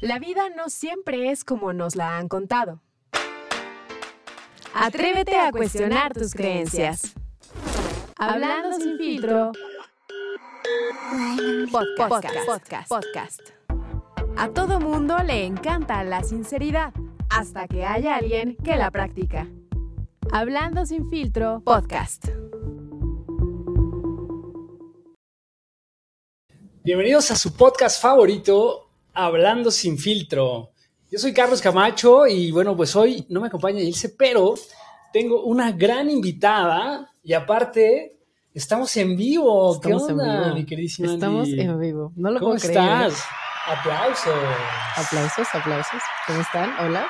La vida no siempre es como nos la han contado. Atrévete a cuestionar tus creencias. Hablando sin filtro. Podcast, podcast, podcast. A todo mundo le encanta la sinceridad, hasta que haya alguien que la practica. Hablando sin filtro, podcast. Bienvenidos a su podcast favorito, Hablando sin filtro. Yo soy Carlos Camacho y bueno, pues hoy no me acompaña Ilse, pero tengo una gran invitada y aparte estamos en vivo. Estamos ¿Qué onda, en vivo. mi queridísima Estamos Andy? en vivo. No lo ¿Cómo puedo creer. estás? Aplausos. Aplausos, aplausos. ¿Cómo están? Hola.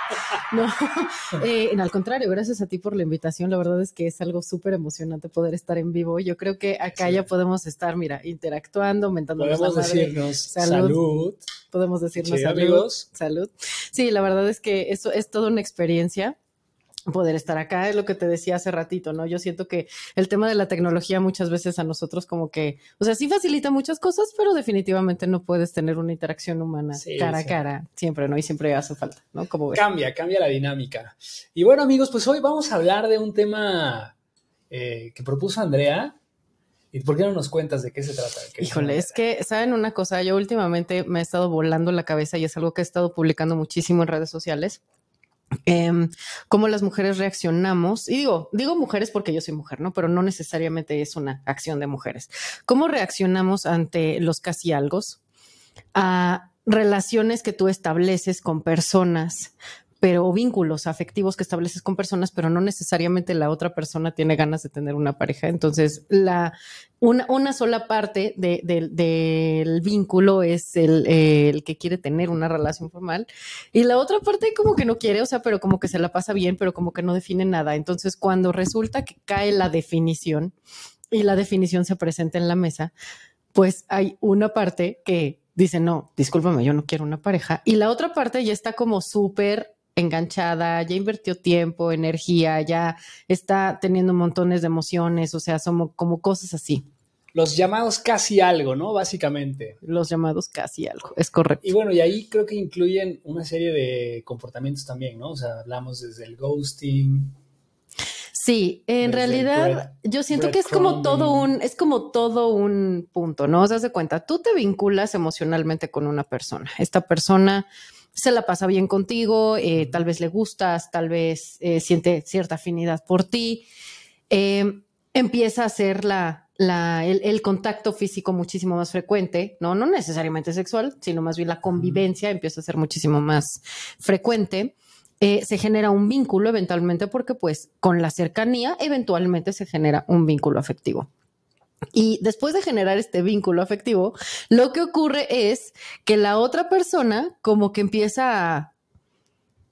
No, eh, al contrario, gracias a ti por la invitación. La verdad es que es algo súper emocionante poder estar en vivo. Yo creo que acá Sí. ya podemos estar, mira, interactuando, mentándonos Podemos la madre. decirnos Salud. salud. Podemos decirnos Sí, salud. amigos. Salud. Sí, la verdad es que eso es toda una experiencia poder estar acá, es lo que te decía hace ratito, ¿no? Yo siento que el tema de la tecnología muchas veces a nosotros como que, o sea, sí facilita muchas cosas, pero definitivamente no puedes tener una interacción humana Sí, cara sí. a cara, siempre, ¿no? Y siempre hace falta, ¿no? Como ves. Cambia, cambia la dinámica. Y bueno, amigos, pues hoy vamos a hablar de un tema eh, que propuso Andrea. ¿Y por qué no nos cuentas de qué se trata? ¿Qué Híjole, es que, ¿saben una cosa? Yo últimamente me he estado volando la cabeza y es algo que he estado publicando muchísimo en redes sociales. Em, cómo las mujeres reaccionamos, y digo, digo mujeres porque yo soy mujer, ¿no? Pero no necesariamente es una acción de mujeres. ¿Cómo reaccionamos ante los casi algos? A relaciones que tú estableces con personas, pero vínculos afectivos que estableces con personas, pero no necesariamente la otra persona tiene ganas de tener una pareja. Entonces, la, una, una sola parte de- de- del vínculo es el, el que quiere tener una relación formal y la otra parte como que no quiere, o sea, pero como que se la pasa bien, pero como que no define nada. Entonces, cuando resulta que cae la definición y la definición se presenta en la mesa, pues hay una parte que dice, no, discúlpame, yo no quiero una pareja. Y la otra parte ya está como súper enganchada, ya invirtió tiempo, energía, ya está teniendo montones de emociones, o sea, somos como cosas así, Los llamados casi algo, ¿no? Básicamente. los llamados casi algo, es correcto. Y bueno, y ahí creo que incluyen una serie de comportamientos también, ¿no? O sea, hablamos desde el ghosting. Sí, en Desde realidad yo siento que es como todo un, es como todo un punto, ¿no? O sea, de cuenta, tú te vinculas emocionalmente con una persona. Esta persona se la pasa bien contigo, eh, tal vez le gustas, tal vez eh, siente cierta afinidad por ti. Eh, empieza a hacer la, la- el, el contacto físico muchísimo más frecuente, ¿no? No necesariamente sexual, sino más bien la convivencia empieza a ser muchísimo más frecuente. Eh, se genera un vínculo eventualmente porque pues con la cercanía eventualmente se genera un vínculo afectivo. Y después de generar este vínculo afectivo, lo que ocurre es que la otra persona como que empieza a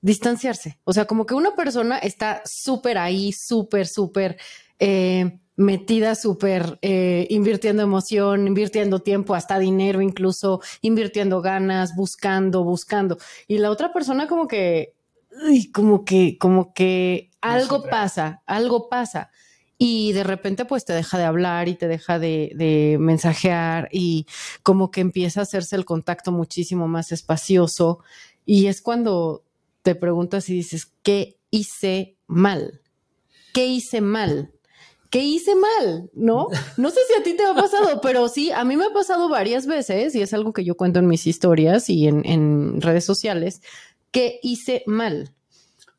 distanciarse. O sea, como que una persona está súper ahí, súper, súper eh, metida, súper eh, invirtiendo emoción, invirtiendo tiempo, hasta dinero incluso, invirtiendo ganas, buscando, buscando. Y la otra persona como que, uy, como que, como que algo pasa, algo pasa. Y de repente pues te deja de hablar y te deja de, de mensajear y como que empieza a hacerse el contacto muchísimo más espacioso. Y es cuando te preguntas y dices, ¿qué hice mal? ¿Qué hice mal? ¿Qué hice mal? ¿No? No sé si a ti te ha pasado, pero sí, a mí me ha pasado varias veces y es algo que yo cuento en mis historias y en, en redes sociales. ¿Qué hice mal?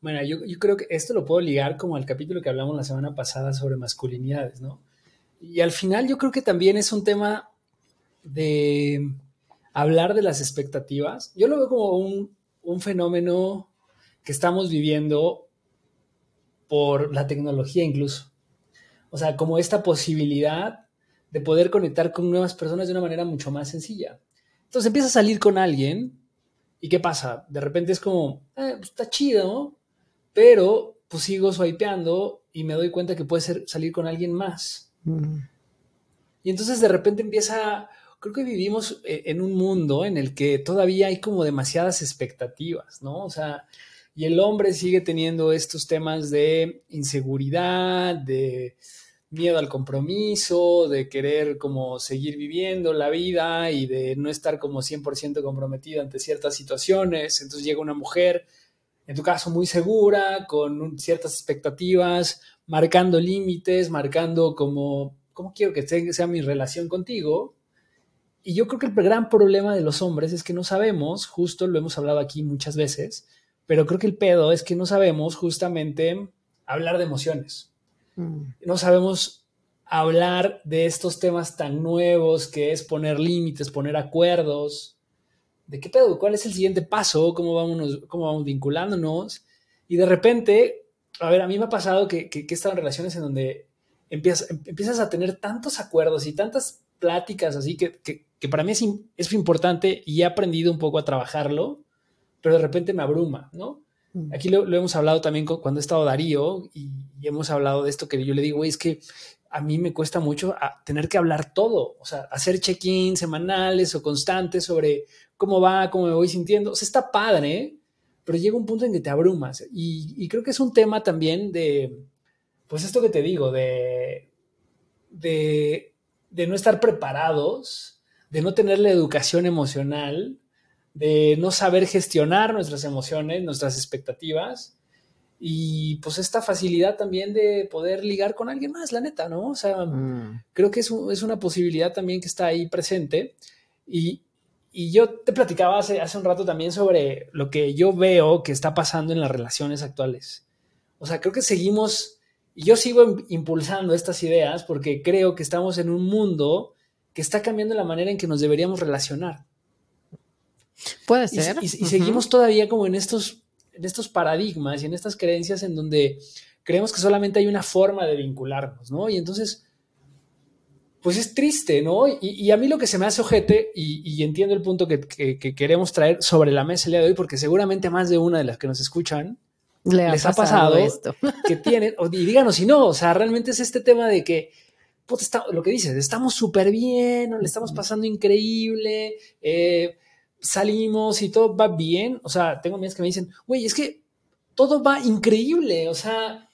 Bueno, yo, yo creo que esto lo puedo ligar como al capítulo que hablamos la semana pasada sobre masculinidades, ¿no? Y al final yo creo que también es un tema de hablar de las expectativas. Yo lo veo como un, un fenómeno que estamos viviendo por la tecnología incluso. O sea, como esta posibilidad de poder conectar con nuevas personas de una manera mucho más sencilla. Entonces empiezas a salir con alguien y ¿qué pasa? De repente es como, eh, pues está chido, pero pues sigo swipeando y me doy cuenta que puede ser salir con alguien más. Mm. Y entonces de repente empieza, creo que vivimos eh, en un mundo en el que todavía hay como demasiadas expectativas, ¿no? O sea, y el hombre sigue teniendo estos temas de inseguridad, de miedo al compromiso, de querer como seguir viviendo la vida y de no estar como 100% comprometido ante ciertas situaciones. Entonces llega una mujer, en tu caso muy segura, con ciertas expectativas, marcando límites, marcando como, ¿cómo quiero que sea mi relación contigo? Y yo creo que el gran problema de los hombres es que no sabemos, justo lo hemos hablado aquí muchas veces, pero creo que el pedo es que no sabemos justamente hablar de emociones. Mm. No sabemos hablar de estos temas tan nuevos que es poner límites, poner acuerdos. ¿De qué pedo? ¿Cuál es el siguiente paso? ¿Cómo vamos, cómo vamos vinculándonos? Y de repente, a ver, a mí me ha pasado que, que, he estado en relaciones en donde empiezas, empiezas, a tener tantos acuerdos y tantas pláticas así que, que para mí es, es importante y he aprendido un poco a trabajarlo, pero de repente me abruma, ¿no? Mm. Aquí lo, hemos hablado también cuando he estado Darío y, hemos hablado de esto que yo le digo, es que a mí me cuesta mucho tener que hablar todo, o sea, hacer check-ins semanales o constantes sobre cómo va, cómo me voy sintiendo. O sea, está padre, pero llega un punto en que te abrumas. Y, creo que es un tema también de, pues esto que te digo, de, de, de no estar preparados, de no tener la educación emocional de no saber gestionar nuestras emociones, nuestras expectativas y pues esta facilidad también de poder ligar con alguien más, la neta, ¿no? O sea, mm. creo que es, una posibilidad también que está ahí presente y, yo te platicaba hace, hace un rato también sobre lo que yo veo que está pasando en las relaciones actuales. O sea, creo que seguimos, y yo sigo impulsando estas ideas porque creo que estamos en un mundo que está cambiando la manera en que nos deberíamos relacionar. Puede ser. Y, seguimos todavía como en estos, en estos paradigmas y en estas creencias en donde creemos que solamente hay una forma de vincularnos, ¿no? Y entonces, pues es triste, ¿no? Y, a mí lo que se me hace ojete, y, entiendo el punto que, queremos traer sobre la mesa el día de hoy, porque seguramente más de una de las que nos escuchan les ha pasado, esto. que tienen, y díganos si no, o sea, realmente es este tema de que, lo que dices, estamos súper bien, le estamos pasando increíble, eh, salimos y todo va bien. O sea, tengo amigas que me dicen, güey, es que todo va increíble. O sea,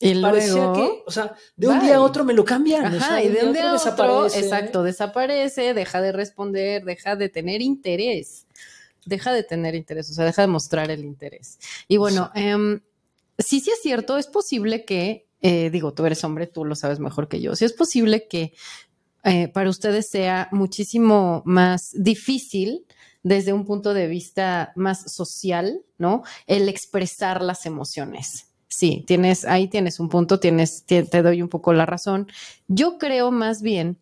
y parecía que, o sea, de un día a otro me lo cambian. Ajá, y de un día a otro, desaparece. exacto, desaparece, deja de responder, deja de tener interés. Deja de tener interés, o sea, deja de mostrar el interés. Y bueno, em, sí, sí es cierto, es posible que, eh, digo, tú eres hombre, tú lo sabes mejor que yo, sí es posible que eh, para ustedes sea muchísimo más difícil desde un punto de vista más social, ¿no? El expresar las emociones. Sí, tienes, ahí tienes un punto, tienes, te, doy un poco la razón. Yo creo más bien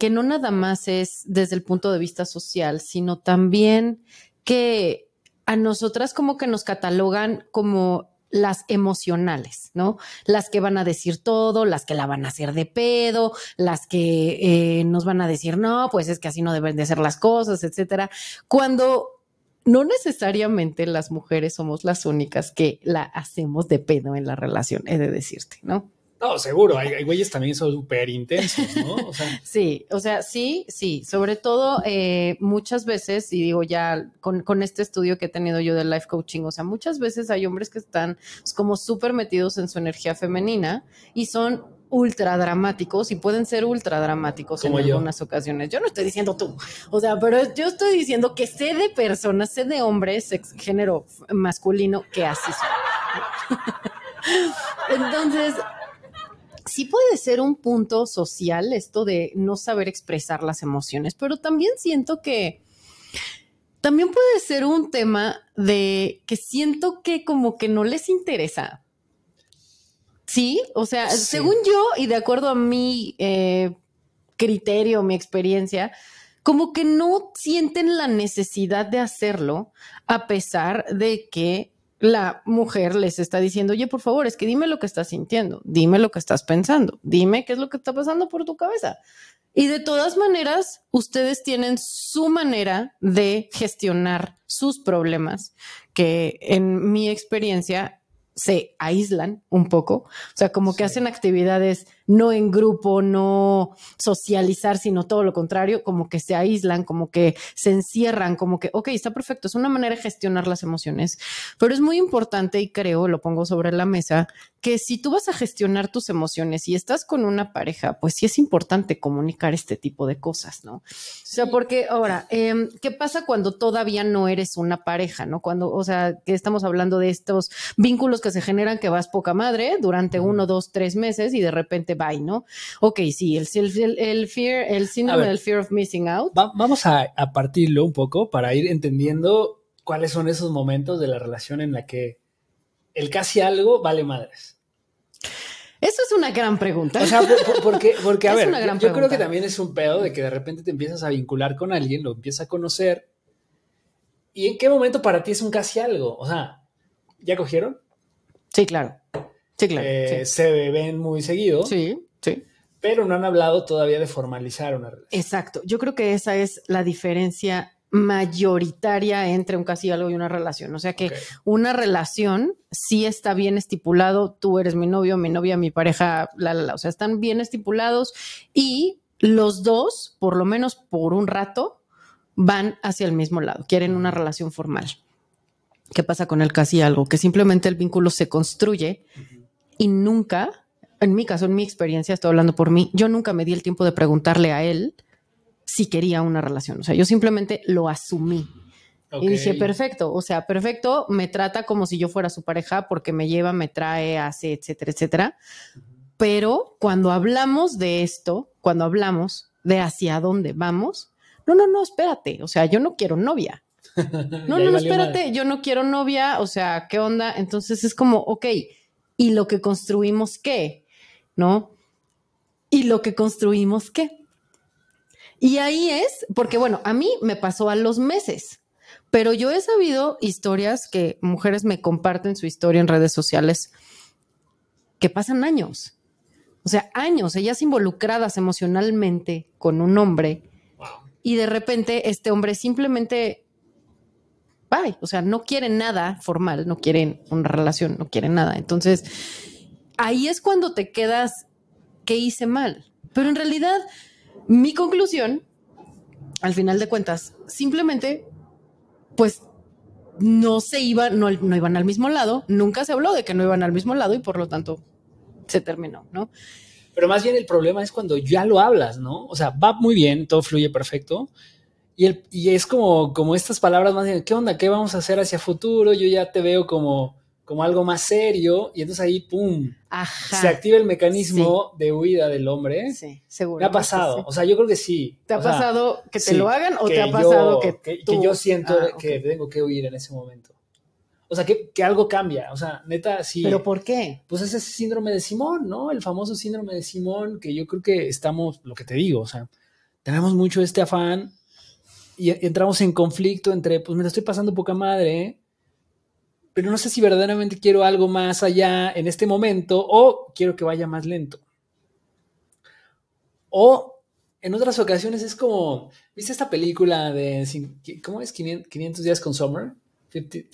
que no nada más es desde el punto de vista social, sino también que a nosotras como que nos catalogan como las emocionales, ¿no? Las que van a decir todo, las que la van a hacer de pedo, las que eh, nos van a decir, no, pues es que así no deben de ser las cosas, etcétera. Cuando no necesariamente las mujeres somos las únicas que la hacemos de pedo en la relación, he de decirte, ¿no? No, seguro, hay, güeyes también son súper intensos, ¿no? sí, o sea, sí, sí, sobre todo eh, muchas veces, y digo ya con, con, este estudio que he tenido yo de life coaching, o sea, muchas veces hay hombres que están pues, como súper metidos en su energía femenina y son ultra dramáticos y pueden ser ultra dramáticos en algunas ocasiones. Yo no estoy diciendo tú, o sea, pero yo estoy diciendo que sé de personas, sé de hombres, género masculino, que así son. Entonces, sí puede ser un punto social esto de no saber expresar las emociones, pero también siento que también puede ser un tema de que siento que como que no les interesa. Sí, o sea, según yo y de acuerdo a mi eh, criterio, mi experiencia, como que no sienten la necesidad de hacerlo a pesar de que la mujer les está diciendo, oye, por favor, es que dime lo que estás sintiendo, dime lo que estás pensando, dime qué es lo que está pasando por tu cabeza. Y de todas maneras, ustedes tienen su manera de gestionar sus problemas, que en mi experiencia se aíslan un poco, o sea, como que hacen actividades no en grupo, no socializar, sino todo lo contrario, como que se aíslan, como que se encierran, como que, ok, está perfecto, es una manera de gestionar las emociones, pero es muy importante y creo, lo pongo sobre la mesa, que si tú vas a gestionar tus emociones y estás con una pareja, pues sí es importante comunicar este tipo de cosas, ¿no? O sea, porque ahora, em, ¿qué pasa cuando todavía no eres una pareja, ¿no? Cuando, o sea, que estamos hablando de estos vínculos que se generan que vas poca madre durante uno, dos, tres meses y de repente bye, ¿no? Ok, sí, el, el, el fear, el síndrome del fear of missing out. vamos a, a partirlo un poco para ir entendiendo cuáles son esos momentos de la relación en la que el casi algo vale madres. Eso es una gran pregunta. O sea, porque, porque a ver, yo, creo que también es un pedo de que de repente te empiezas a vincular con alguien, lo empiezas a conocer. ¿Y en qué momento para ti es un casi algo? O sea, ¿ya cogieron? Sí, claro. Sí, claro. Eh, se ven muy seguido. Sí, sí. Pero no han hablado todavía de formalizar una relación. Exacto. Yo creo que esa es la diferencia mayoritaria entre un casi algo y una relación. O sea que una relación sí está bien estipulado, tú eres mi novio, mi novia, mi pareja, la, la, la, o sea, están bien estipulados y los dos, por lo menos por un rato, van hacia el mismo lado, quieren una relación formal. ¿Qué pasa con el casi algo? Que simplemente el vínculo se construye y nunca, en mi caso, en mi experiencia, estoy hablando por mí, yo nunca me di el tiempo de preguntarle a él si quería una relación. O sea, yo simplemente lo asumí. Y dije, perfecto, o sea, perfecto, me trata como si yo fuera su pareja porque me lleva, me trae, hace, etcétera, etcétera. Pero cuando hablamos de esto, cuando hablamos de hacia dónde vamos, no, no, no, espérate, o sea, yo no quiero novia. No, no, no, espérate, yo no quiero novia, o sea, ¿qué onda? Entonces es como, ok, ¿y lo que construimos qué? ¿No? ¿Y lo que construimos qué? Y ahí es, porque bueno, a mí me pasó a los meses, pero yo he sabido historias que mujeres me comparten su historia en redes sociales que pasan años. O sea, años, ellas involucradas emocionalmente con un hombre y de repente este hombre simplemente, o sea, no quieren nada formal, no quieren una relación, no quieren nada. Entonces, ahí es cuando te quedas, ¿qué hice mal? Pero en realidad mi conclusión, al final de cuentas, simplemente, pues no se iban, no, no iban al mismo lado, nunca se habló de que no iban al mismo lado y por lo tanto se terminó, ¿no? Pero más bien el problema es cuando ya lo hablas, ¿no? O sea, va muy bien, todo fluye perfecto. Y, el, y es como, como estas palabras más bien, ¿qué onda? ¿Qué vamos a hacer hacia futuro? Yo ya te veo como como algo más serio y entonces ahí, ¡pum! Se activa el mecanismo de huida del hombre. Sí, seguro. Me ha pasado, o sea, yo creo que sí. ¿Te ha pasado que te lo hagan o te ha pasado que, que, yo siento ah, que tengo que huir en ese momento? O sea, que, que, algo cambia, o sea, neta, sí. ¿Pero por qué? Pues es ese síndrome de Simón, ¿no? El famoso síndrome de Simón, que yo creo que estamos, lo que te digo, o sea, tenemos mucho este afán y entramos en conflicto entre, pues me lo estoy pasando poca madre, ¿eh? pero no sé si verdaderamente quiero algo más allá en este momento o quiero que vaya más lento. O en otras ocasiones es como, ¿viste esta película de, ¿cómo es? 500 días con Summer.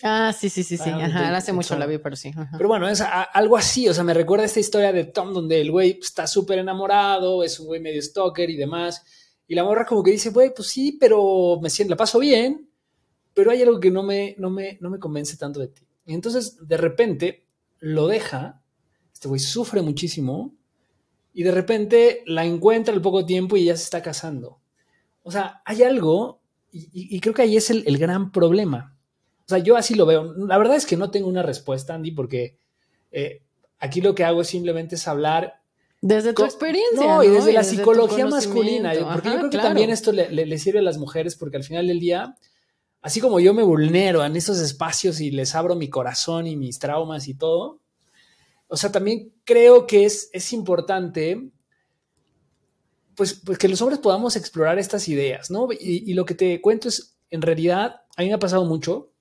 ah, sí, sí, sí, sí. Ah, Ajá, hace mucho la vi, pero sí. Pero bueno, es algo así, o sea, me recuerda esta historia de Tom donde el güey está súper enamorado, es un güey medio stalker y demás, y la morra como que dice, güey, pues sí, pero me siento, la paso bien, pero hay algo que no me, no me, no me convence tanto de ti. Y entonces, de repente, lo deja, este güey sufre muchísimo, y de repente la encuentra al poco tiempo y ya se está casando. O sea, hay algo, y, creo que ahí es el, gran problema. O sea, yo así lo veo. La verdad es que no tengo una respuesta, Andy, porque eh, aquí lo que hago simplemente es hablar. Desde tu experiencia. No, y desde la psicología masculina. Porque yo creo que también esto le, le, sirve a las mujeres, porque al final del día así como yo me vulnero en esos espacios y les abro mi corazón y mis traumas y todo, o sea, también creo que es, es importante, pues, pues, que los hombres podamos explorar estas ideas, ¿no? Y, lo que te cuento es, en realidad, a mí me ha pasado mucho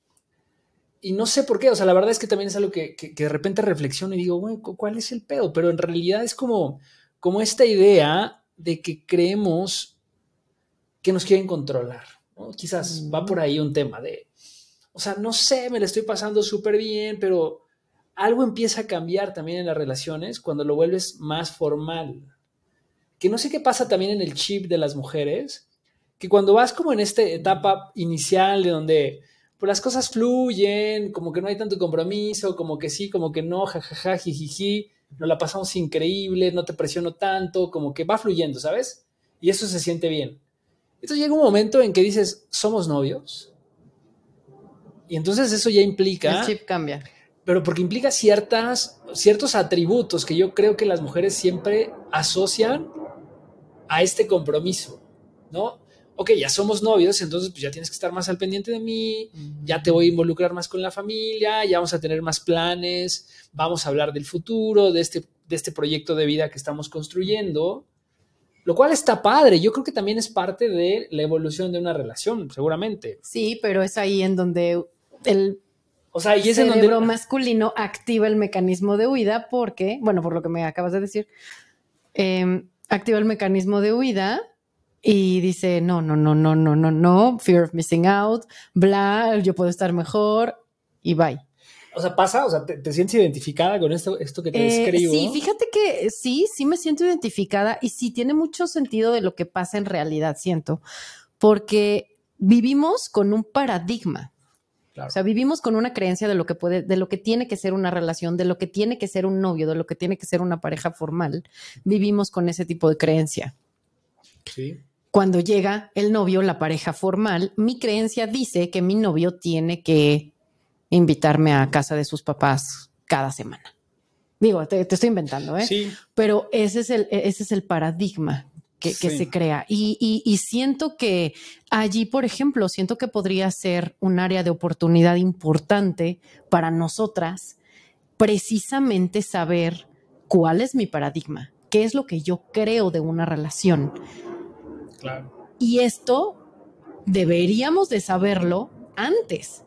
y no sé por qué, o sea, la verdad es que también es algo que, que, de repente reflexiono y digo, bueno, ¿cuál es el pedo? Pero en realidad es como, como esta idea de que creemos que nos quieren controlar. Quizás va por ahí un tema de, o sea, no sé, me la estoy pasando súper bien, pero algo empieza a cambiar también en las relaciones cuando lo vuelves más formal. Que no sé qué pasa también en el chip de las mujeres, que cuando vas como en esta etapa inicial de donde pues las cosas fluyen, como que no hay tanto compromiso, como que sí, como que no, jajaja, jijiji, nos la pasamos increíble, no te presiono tanto, como que va fluyendo, ¿sabes? Y eso se siente bien. Entonces llega un momento en que dices, somos novios. Y entonces eso ya implica... El chip cambia. Pero porque implica ciertas, ciertos atributos que yo creo que las mujeres siempre asocian a este compromiso, ¿no? Ok, ya somos novios, entonces pues ya tienes que estar más al pendiente de mí, ya te voy a involucrar más con la familia, ya vamos a tener más planes, vamos a hablar del futuro, de este, de este proyecto de vida que estamos construyendo. Lo cual está padre. Yo creo que también es parte de la evolución de una relación, seguramente. Sí, pero es ahí en donde el o sea, y es cerebro en donde masculino activa el mecanismo de huida porque, bueno, por lo que me acabas de decir, eh, activa el mecanismo de huida y dice, no, no, no, no, no, no, no, fear of missing out, bla, yo puedo estar mejor y bye. O sea, pasa, o sea, te, te sientes identificada con esto, esto que te Eh, describo. sí, fíjate que sí, sí me siento identificada y sí tiene mucho sentido de lo que pasa en realidad, siento, porque vivimos con un paradigma. Claro. O sea, vivimos con una creencia de lo que puede, de lo que tiene que ser una relación, de lo que tiene que ser un novio, de lo que tiene que ser una pareja formal. Vivimos con ese tipo de creencia. Sí. Cuando llega el novio, la pareja formal, mi creencia dice que mi novio tiene que invitarme a casa de sus papás cada semana. Digo, te, te estoy inventando, ¿eh? Sí. Pero ese es el, ese es el paradigma que, que Sí. se crea. Y, y- y siento que allí, por ejemplo, siento que podría ser un área de oportunidad importante para nosotras, precisamente saber cuál es mi paradigma, qué es lo que yo creo de una relación. Claro. Y esto deberíamos de saberlo antes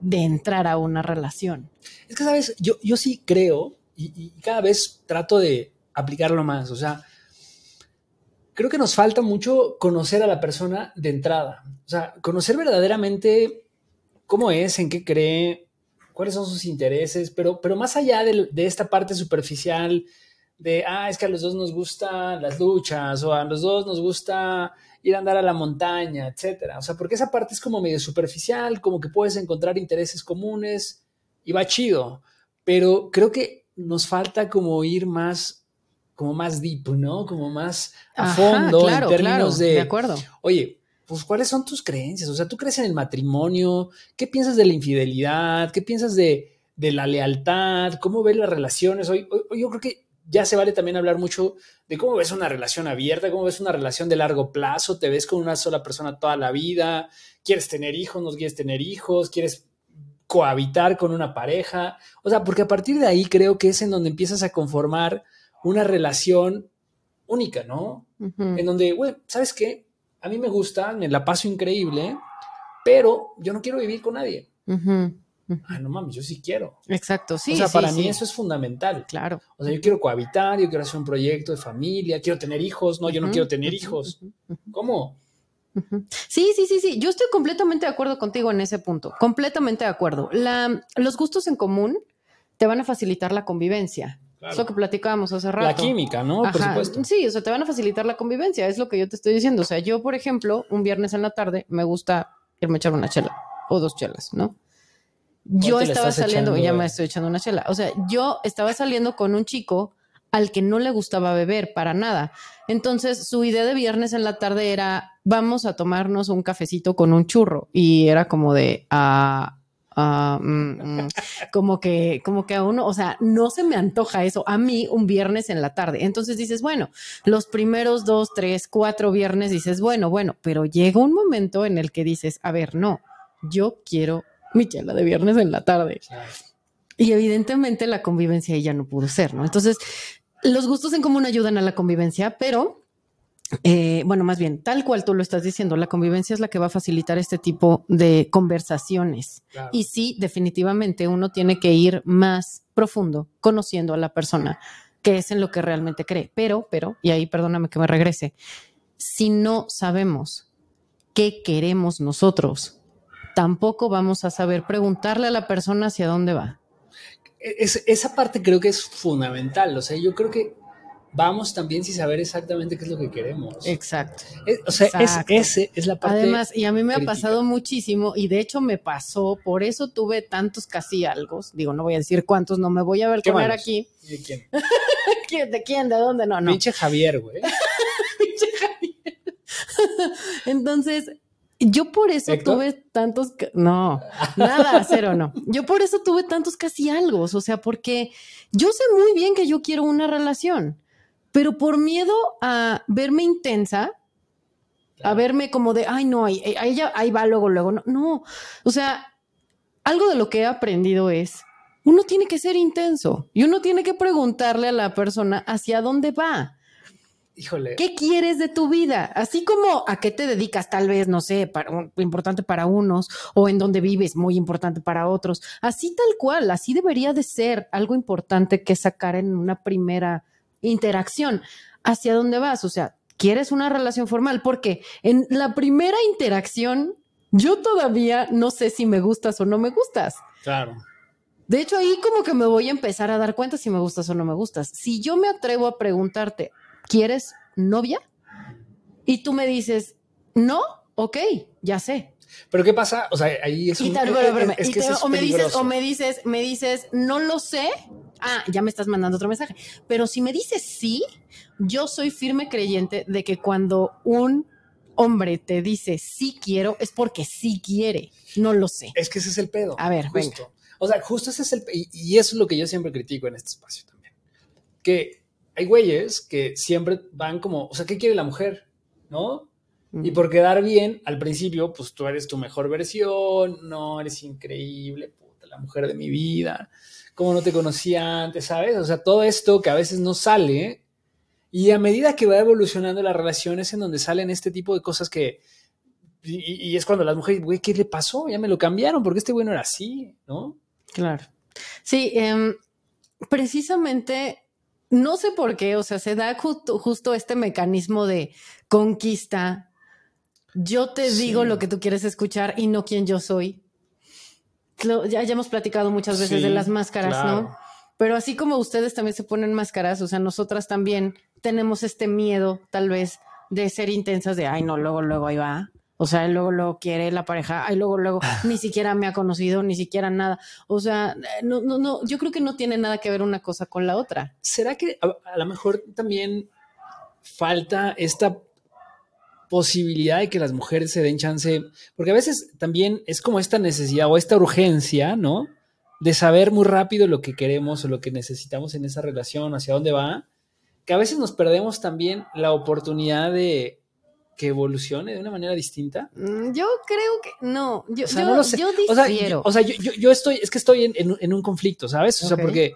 de entrar a una relación. Es que, ¿sabes? Yo, yo sí creo y, y cada vez trato de aplicarlo más. O sea, creo que nos falta mucho conocer a la persona de entrada. O sea, conocer verdaderamente cómo es, en qué cree, cuáles son sus intereses, pero, pero más allá de, de esta parte superficial de, ah, es que a los dos nos gustan las luchas o a los dos nos gusta ir a andar a la montaña, etcétera. O sea, porque esa parte es como medio superficial, como que puedes encontrar intereses comunes y va chido, pero creo que nos falta como ir más como más deep, ¿no? Como más a Ajá, fondo claro, en términos claro, de, de acuerdo. oye, pues cuáles son tus creencias, o sea, tú crees en el matrimonio, ¿qué piensas de la infidelidad? ¿Qué piensas de, de la lealtad? ¿Cómo ves las relaciones? Hoy, hoy- hoy yo creo que ya se vale también hablar mucho de cómo ves una relación abierta, cómo ves una relación de largo plazo, te ves con una sola persona toda la vida, quieres tener hijos, no quieres tener hijos, quieres cohabitar con una pareja, o sea, porque a partir de ahí creo que es en donde empiezas a conformar una relación única, ¿no? En donde, güey, ¿sabes qué? A mí me gusta, me la paso increíble, pero yo no quiero vivir con nadie. Ah, no mames, yo sí quiero. Exacto, sí. o sea, sí, para mí eso es fundamental. Claro. O sea, yo quiero cohabitar, yo quiero hacer un proyecto de familia, quiero tener hijos, no, yo no quiero tener hijos. ¿Cómo? Sí, sí, sí, sí. Yo estoy completamente de acuerdo contigo en ese punto. Completamente de acuerdo. La, los gustos en común te van a facilitar la convivencia. Claro. Es lo que platicábamos hace rato. La química, ¿no? Por supuesto. Sí, o sea, te van a facilitar la convivencia, es lo que yo te estoy diciendo. O sea, yo, por ejemplo, un viernes en la tarde me gusta irme a echar una chela o dos chelas, ¿no? Yo estaba saliendo, echando, ya me estoy echando una chela. O sea, yo estaba saliendo con un chico al que no le gustaba beber para nada. Entonces, su idea de viernes en la tarde era, vamos a tomarnos un cafecito con un churro. Y era como de, ah, ah, mm, mm. como que, como que a uno, o sea, no se me antoja eso a mí un viernes en la tarde. Entonces dices, bueno, los primeros dos, tres, cuatro viernes dices, bueno, bueno, pero llega un momento en el que dices, a ver, no, yo quiero mi chela de viernes en la tarde. Y evidentemente la convivencia ahí ya no pudo ser, ¿no? Entonces, los gustos en común ayudan a la convivencia, pero, eh, bueno, más bien, tal cual tú lo estás diciendo, la convivencia es la que va a facilitar este tipo de conversaciones. Claro. Y sí, definitivamente uno tiene que ir más profundo conociendo a la persona, que es en lo que realmente cree. Pero, pero, y ahí perdóname que me regrese, si no sabemos qué queremos nosotros, tampoco vamos a saber preguntarle a la persona hacia dónde va. es, esa parte creo que es fundamental. O sea, yo creo que vamos también sin saber exactamente qué es lo que queremos. Exacto. Es- o sea, es, ese es la parte. Además, y a mí me ha pasado muchísimo, y de hecho me pasó, por eso tuve tantos casi algo. Digo, no voy a decir cuántos, no me voy a ¿Qué balconear malos? aquí. ¿De quién? ¿Quién- ¿De quién? ¿De dónde? No, no. Pinche Javier, güey. Pinche Javier. Entonces, yo por eso ¿Héctor? tuve tantos, no, nada, cero, no. Yo por eso tuve tantos casi algo, o sea, porque yo sé muy bien que yo quiero una relación, pero por miedo a verme intensa, a verme como de, ay, no, ahí, ahí ahí va luego, luego, no, no, o sea, algo de lo que he aprendido es, uno tiene que ser intenso y uno tiene que preguntarle a la persona hacia dónde va. Híjole. ¿Qué quieres de tu vida? Así como a qué te dedicas, tal vez, no sé, para, un- importante para unos, o en dónde vives, muy importante para otros. Así tal cual, así debería de ser algo importante que sacar en una primera interacción. ¿Hacia dónde vas? O sea, ¿quieres una relación formal? Porque en la primera interacción, yo todavía no sé si me gustas o no me gustas. Claro. De hecho, ahí como que me voy a empezar a dar cuenta si me gustas o no me gustas. Si yo me atrevo a preguntarte, ¿quieres novia? Y tú me dices, no, ok, ya sé. Pero ¿qué pasa? O sea, ahí es un. tal- es- pero, espérame, es y que te- eso es o me dices, o me dices, me dices, no lo sé. Ah, ya me estás mandando otro mensaje. Pero si me dices sí, yo soy firme creyente de que cuando un hombre te dice sí quiero, es porque sí quiere. No lo sé. Es que ese es el pedo. A ver, justo. O sea, justo ese es el. Y, y eso es lo que yo siempre critico en este espacio también. Que hay güeyes que siempre van como, o sea, ¿qué quiere la mujer? ¿No? Y por quedar bien, al principio, pues tú eres tu mejor versión, no, eres increíble, puta, la mujer de mi vida, como no te conocía antes, ¿sabes? O sea, todo esto que a veces no sale, y a medida que va evolucionando la relación es en donde salen este tipo de cosas que, y, y es cuando las mujeres, güey, ¿qué le pasó? Ya me lo cambiaron, porque este güey no era así, ¿no? Claro. Sí, em, precisamente, no sé por qué, o sea, se da justo, justo este mecanismo de conquista. Yo te Sí. digo lo que tú quieres escuchar y no quién yo soy. Lo- ya, ya hemos platicado muchas veces de las máscaras, claro. ¿no? Pero así como ustedes también se ponen máscaras, o sea, nosotras también tenemos este miedo, tal vez, de ser intensas, de, ay, no, luego, luego ahí va. O sea, luego, luego quiere la pareja, ay, luego, luego, ni siquiera me ha conocido, ni siquiera nada. O sea, no, no, no, yo creo que no tiene nada que ver una cosa con la otra. ¿Será que a, a lo mejor también falta esta posibilidad de que las mujeres se den chance? Porque a veces también es como esta necesidad o esta urgencia, ¿no? De saber muy rápido lo que queremos o lo que necesitamos en esa relación, hacia dónde va, que a veces nos perdemos también la oportunidad de que evolucione de una manera distinta. Mm, Yo creo que no, yo, O sea, yo, no lo sé. yo O sea, difiero. yo, o sea, yo, estoy, es que estoy en, en un- en un conflicto, ¿sabes? O sea, Ok. porque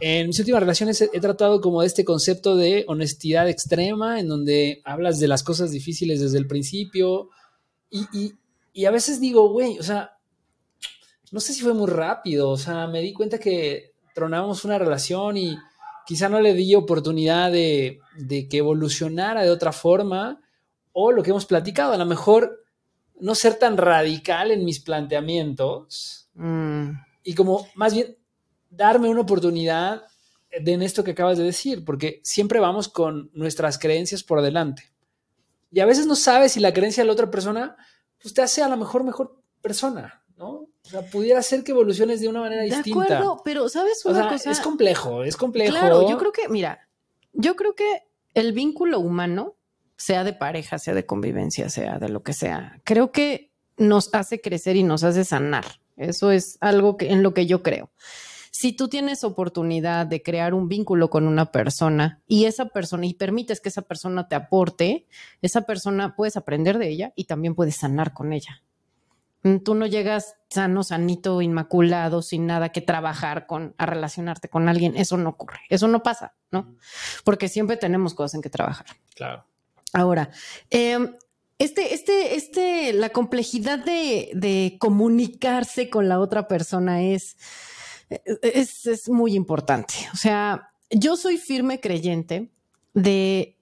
en mis últimas relaciones he, he tratado como de este concepto de honestidad extrema, en donde hablas de las cosas difíciles desde el principio. Y, y- y a veces digo, güey, o sea, no sé si fue muy rápido. O sea, me di cuenta que tronábamos una relación y quizá no le di oportunidad de, de que evolucionara de otra forma. O lo que hemos platicado, a lo mejor no ser tan radical en mis planteamientos Mm, y como más bien darme una oportunidad de en esto que acabas de decir, porque siempre vamos con nuestras creencias por delante. Y a veces no sabes si la creencia de la otra persona pues te hace a lo mejor mejor persona. O sea, pudiera ser que evoluciones de una manera de distinta. acuerdo, pero ¿sabes O una sea, cosa? es complejo, es complejo. Claro, yo creo que, mira, yo creo que el vínculo humano, sea de pareja, sea de convivencia, sea de lo que sea, creo que nos hace crecer y nos hace sanar. Eso es algo que, en lo que yo creo. Si tú tienes oportunidad de crear un vínculo con una persona y esa persona, y permites que esa persona te aporte, esa persona puedes aprender de ella y también puedes sanar con ella. Mm, Tú no llegas sano, sanito, inmaculado, sin nada que trabajar con, a relacionarte con alguien. Eso no ocurre. Eso no pasa, ¿no? Porque siempre tenemos cosas en que trabajar. Claro. Ahora, eh, este, este, este, la complejidad de, de comunicarse con la otra persona es, es, es muy importante. O sea, yo soy firme creyente de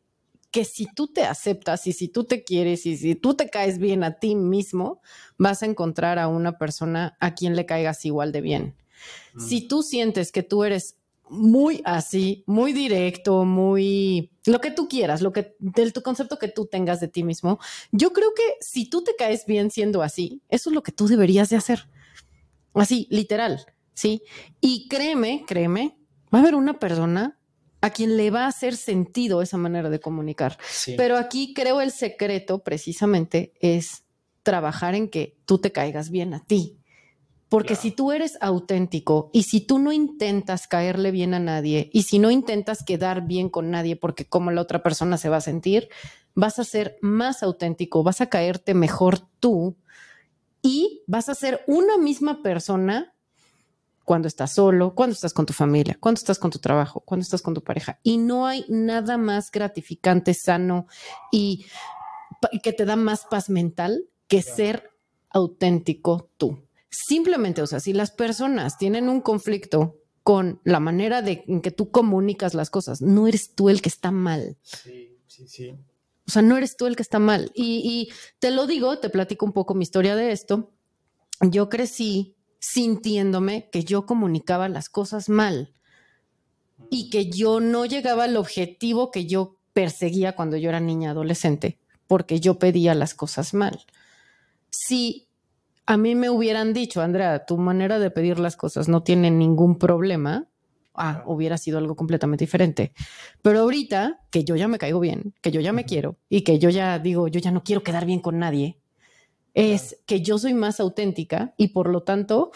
que si tú te aceptas y si tú te quieres y si tú te caes bien a ti mismo, vas a encontrar a una persona a quien le caigas igual de bien. Mm. Si tú sientes que tú eres muy así, muy directo, muy lo que tú quieras, lo que del tu concepto que tú tengas de ti mismo. Yo creo que si tú te caes bien siendo así, eso es lo que tú deberías de hacer. Así, literal, ¿sí? Y créeme, créeme, va a haber una persona a quien le va a hacer sentido esa manera de comunicar. Pero aquí creo el secreto precisamente es trabajar en que tú te caigas bien a ti. Porque si tú eres auténtico y si tú no intentas caerle bien a nadie y si no intentas quedar bien con nadie porque como la otra persona se va a sentir, vas a ser más auténtico, vas a caerte mejor tú y vas a ser una misma persona cuando estás solo, cuando estás con tu familia, cuando estás con tu trabajo, cuando estás con tu pareja. Y no hay nada más gratificante, sano y, que te da más paz mental que ser auténtico tú. Simplemente, o sea, si las personas tienen un conflicto con la manera de en que tú comunicas las cosas, no eres tú el que está mal. Sí, sí, sí. O sea, no eres tú el que está mal. Y, y te lo digo, te platico un poco mi historia de esto. Yo crecí sintiéndome que yo comunicaba las cosas mal y que yo no llegaba al objetivo que yo perseguía cuando yo era niña adolescente, porque yo pedía las cosas mal. Si a mí me hubieran dicho, Andrea, tu manera de pedir las cosas no tiene ningún problema, ah, hubiera sido algo completamente diferente. Pero ahorita, que yo ya me caigo bien, que yo ya me quiero y que yo ya digo, yo ya no quiero quedar bien con nadie, es que yo soy más auténtica y por lo tanto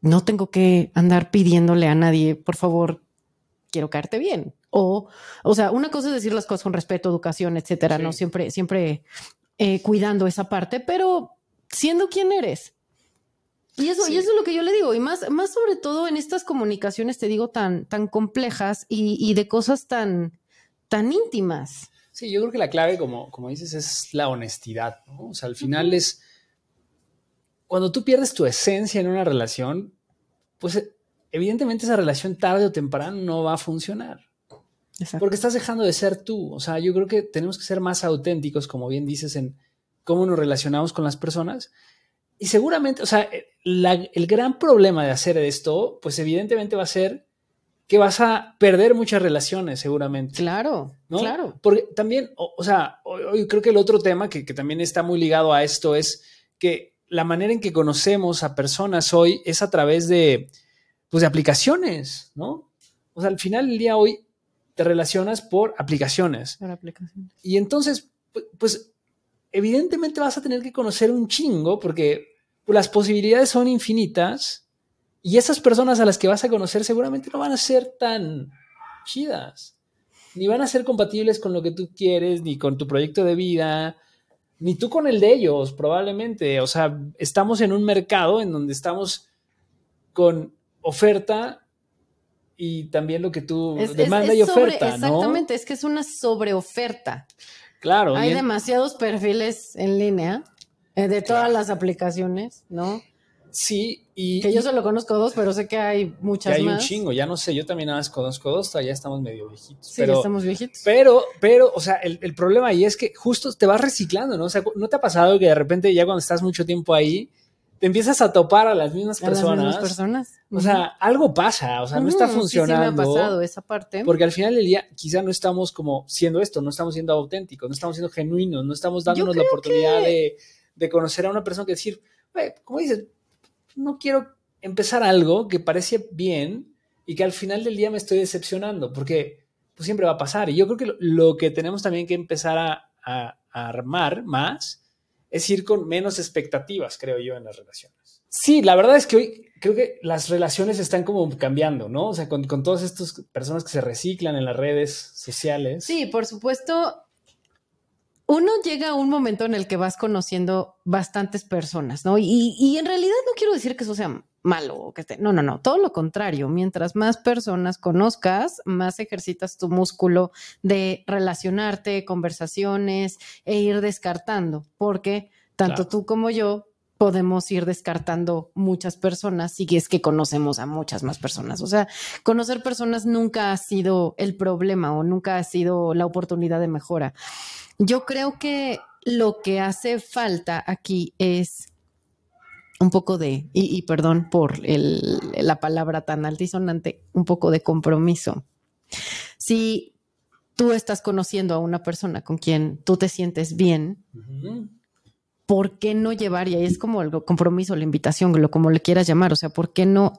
no tengo que andar pidiéndole a nadie, por favor, quiero caerte bien. O, o sea, una cosa es decir las cosas con respeto, educación, etcétera, no siempre, siempre eh, cuidando esa parte, pero siendo quien eres. Y eso, y eso es lo que yo le digo, y más, más sobre todo en estas comunicaciones, te digo, tan, tan complejas y, de cosas tan, tan íntimas. Sí, yo creo que la clave, como, como dices, es la honestidad, O sea, al final es, cuando tú pierdes tu esencia en una relación, pues evidentemente esa relación tarde o temprano no va a funcionar. Porque estás dejando de ser tú. O sea, yo creo que tenemos que ser más auténticos, como bien dices, en, cómo nos relacionamos con las personas. Y seguramente, o sea, el gran problema de hacer esto, pues evidentemente va a ser que vas a perder muchas relaciones, seguramente. Claro, claro. Porque también, o, sea, hoy, creo que el otro tema que, que, también está muy ligado a esto es que la manera en que conocemos a personas hoy es a través de, pues, de aplicaciones, ¿no? O sea, al final del día hoy te relacionas por aplicaciones. Por aplicaciones. Y entonces, pues evidentemente vas a tener que conocer un chingo porque las posibilidades son infinitas y esas personas a las que vas a conocer seguramente no van a ser tan chidas, ni van a ser compatibles con lo que tú quieres, ni con tu proyecto de vida, ni tú con el de ellos, probablemente. O sea, estamos en un mercado en donde estamos con oferta y también lo que tú demanda y oferta. Exactamente, es que es una sobreoferta. Claro. Hay demasiados perfiles en línea eh, de todas las aplicaciones, ¿no? Sí, y. Que yo solo conozco dos, pero sé que hay muchas hay más. un chingo, ya no sé, yo también nada más conozco dos, ya estamos medio viejitos. Sí, ya estamos viejitos. Pero, pero, o sea, el, el, problema ahí es que justo te vas reciclando, ¿no? O sea, ¿no te ha pasado que de repente ya cuando estás mucho tiempo ahí, te empiezas a topar a las mismas personas. Las mismas personas. O sea, algo pasa, o sea, no está funcionando. Sí, sí me ha pasado esa parte. Porque al final del día quizá no estamos como siendo esto, no estamos siendo auténticos, no estamos siendo genuinos, no estamos dándonos la oportunidad de, de, conocer a una persona que decir, como dices, no quiero empezar algo que parece bien y que al final del día me estoy decepcionando, porque pues siempre va a pasar. Y yo creo que lo, que tenemos también que empezar a, a armar más es ir con menos expectativas, creo yo, en las relaciones. Sí, la verdad es que hoy creo que las relaciones están como cambiando, ¿no? O sea, con, con todas estas personas que se reciclan en las redes sociales. Sí, por supuesto. Uno llega a un momento en el que vas conociendo bastantes personas, ¿no? Y, y en realidad no quiero decir que eso sea malo o que esté. No, no, no, todo lo contrario. Mientras más personas conozcas, más ejercitas tu músculo de relacionarte, conversaciones e ir descartando, porque tanto tú como yo podemos ir descartando muchas personas si es que conocemos a muchas más personas. O sea, conocer personas nunca ha sido el problema o nunca ha sido la oportunidad de mejora. Yo creo que lo que hace falta aquí es un poco de, y, perdón por la palabra tan altisonante, un poco de compromiso. Si tú estás conociendo a una persona con quien tú te sientes bien, ¿por qué no llevar, y ahí es como el compromiso, la invitación, lo como le quieras llamar, o sea, ¿por qué no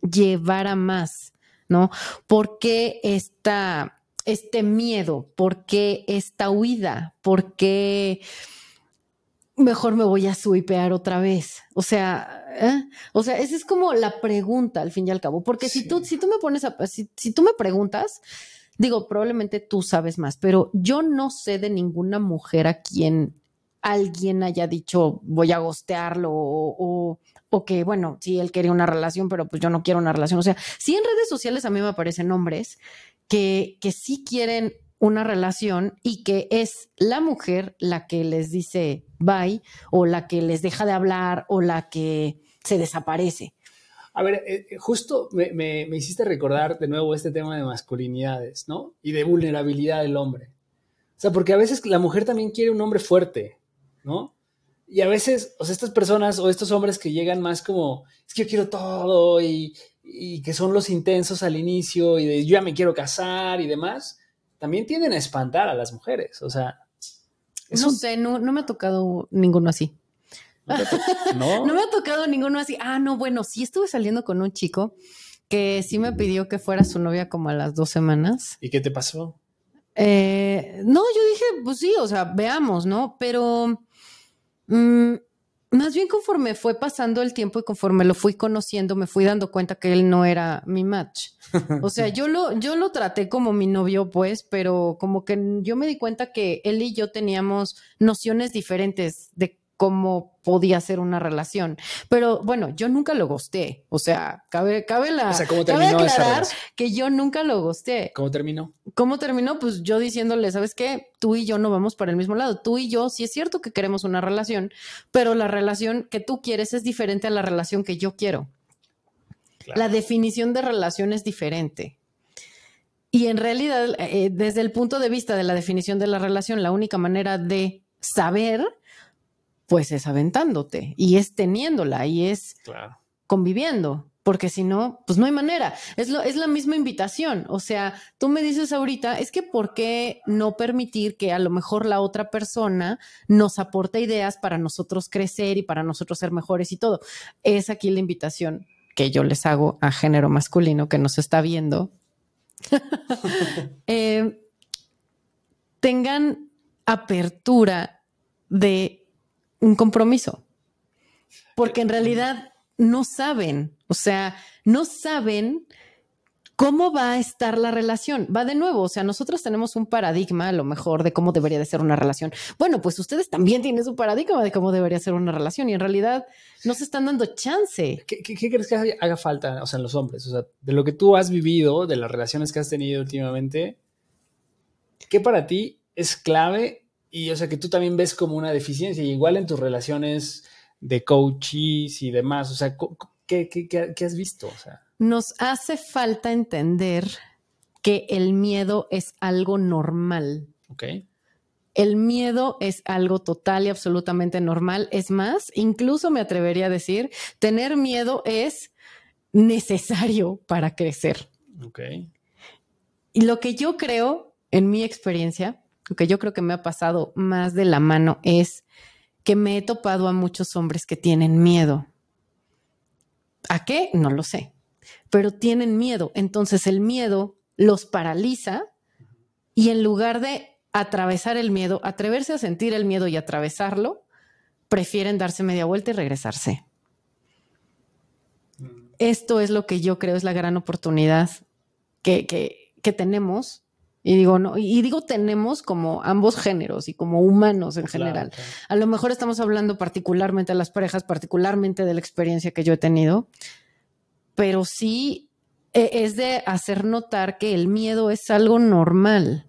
llevar a más? ¿No? ¿Por qué esta, este miedo? ¿Por qué esta huida? ¿Por qué mejor me voy a suipear otra vez. O sea, ¿eh? o sea, esa es como la pregunta al fin y al cabo, porque si tú, si tú me pones a, si, tú me preguntas, digo, probablemente tú sabes más, pero yo no sé de ninguna mujer a quien alguien haya dicho voy a gostearlo o, o, que, bueno, sí, él quería una relación, pero pues yo no quiero una relación. O sea, sí en redes sociales a mí me aparecen hombres que, que sí quieren una relación y que es la mujer la que les dice bye o la que les deja de hablar o la que se desaparece. A ver, eh, eh, justo me, hiciste recordar de nuevo este tema de masculinidades, ¿no? Y de vulnerabilidad del hombre. O sea, porque a veces la mujer también quiere un hombre fuerte, ¿no? Y a veces, o sea, estas personas o estos hombres que llegan más como, es que yo quiero todo y, y que son los intensos al inicio y de yo ya me quiero casar y demás, también tienden a espantar a las mujeres. O sea. No sé, no, me ha tocado ninguno así. ¿No? ¿No? me ha tocado ninguno así. Ah, no, bueno, sí estuve saliendo con un chico que sí me pidió que fuera su novia como a las dos semanas. ¿Y qué te pasó? Eh, no, yo dije, pues sí, o sea, veamos, ¿no? Pero mm, más bien conforme fue pasando el tiempo y conforme lo fui conociendo, me fui dando cuenta que él no era mi match. O sea, yo lo, yo lo traté como mi novio, pues, pero como que yo me di cuenta que él y yo teníamos nociones diferentes de cómo podía ser una relación. Pero bueno, yo nunca lo gosté. O sea, cabe, cabe la. ¿cómo terminó aclarar que yo nunca lo gosté. ¿Cómo terminó? ¿Cómo terminó? Pues yo diciéndole, ¿sabes qué? Tú y yo no vamos para el mismo lado. Tú y yo, sí es cierto que queremos una relación, pero la relación que tú quieres es diferente a la relación que yo quiero. La definición de relación es diferente. Y en realidad, eh, desde el punto de vista de la definición de la relación, la única manera de saber pues es aventándote y es teniéndola y es conviviendo, porque si no, pues no hay manera. Es, lo, es la misma invitación. O sea, tú me dices ahorita, es que ¿por qué no permitir que a lo mejor la otra persona nos aporte ideas para nosotros crecer y para nosotros ser mejores y todo? Es aquí la invitación que yo les hago a género masculino que nos está viendo. Eh, tengan apertura de un compromiso, porque en realidad no saben, o sea, no saben cómo va a estar la relación. Va de nuevo, o sea, nosotros tenemos un paradigma a lo mejor de cómo debería de ser una relación. Bueno, pues ustedes también tienen su paradigma de cómo debería ser una relación y en realidad no se están dando chance. ¿Qué, crees que haga falta, o sea, en los hombres? O sea, de lo que tú has vivido, de las relaciones que has tenido últimamente, ¿qué para ti es clave y o sea que tú también ves como una deficiencia, igual en tus relaciones de coaches y demás, o sea, ¿qué, qué, has visto? O sea. Nos hace falta entender que el miedo es algo normal. Ok. El miedo es algo total y absolutamente normal. Es más, incluso me atrevería a decir, tener miedo es necesario para crecer. Ok. Y lo que yo creo, en mi experiencia, que yo creo que me ha pasado más de la mano es que me he topado a muchos hombres que tienen miedo. ¿A qué? No lo sé, pero tienen miedo. Entonces el miedo los paraliza y en lugar de atravesar el miedo, atreverse a sentir el miedo y atravesarlo, prefieren darse media vuelta y regresarse. Mm. Esto es lo que yo creo es la gran oportunidad que, que tenemos y digo, no, y digo tenemos como ambos géneros y como humanos en general. A lo mejor estamos hablando particularmente de las parejas, particularmente de la experiencia que yo he tenido, pero sí e, es de hacer notar que el miedo es algo normal.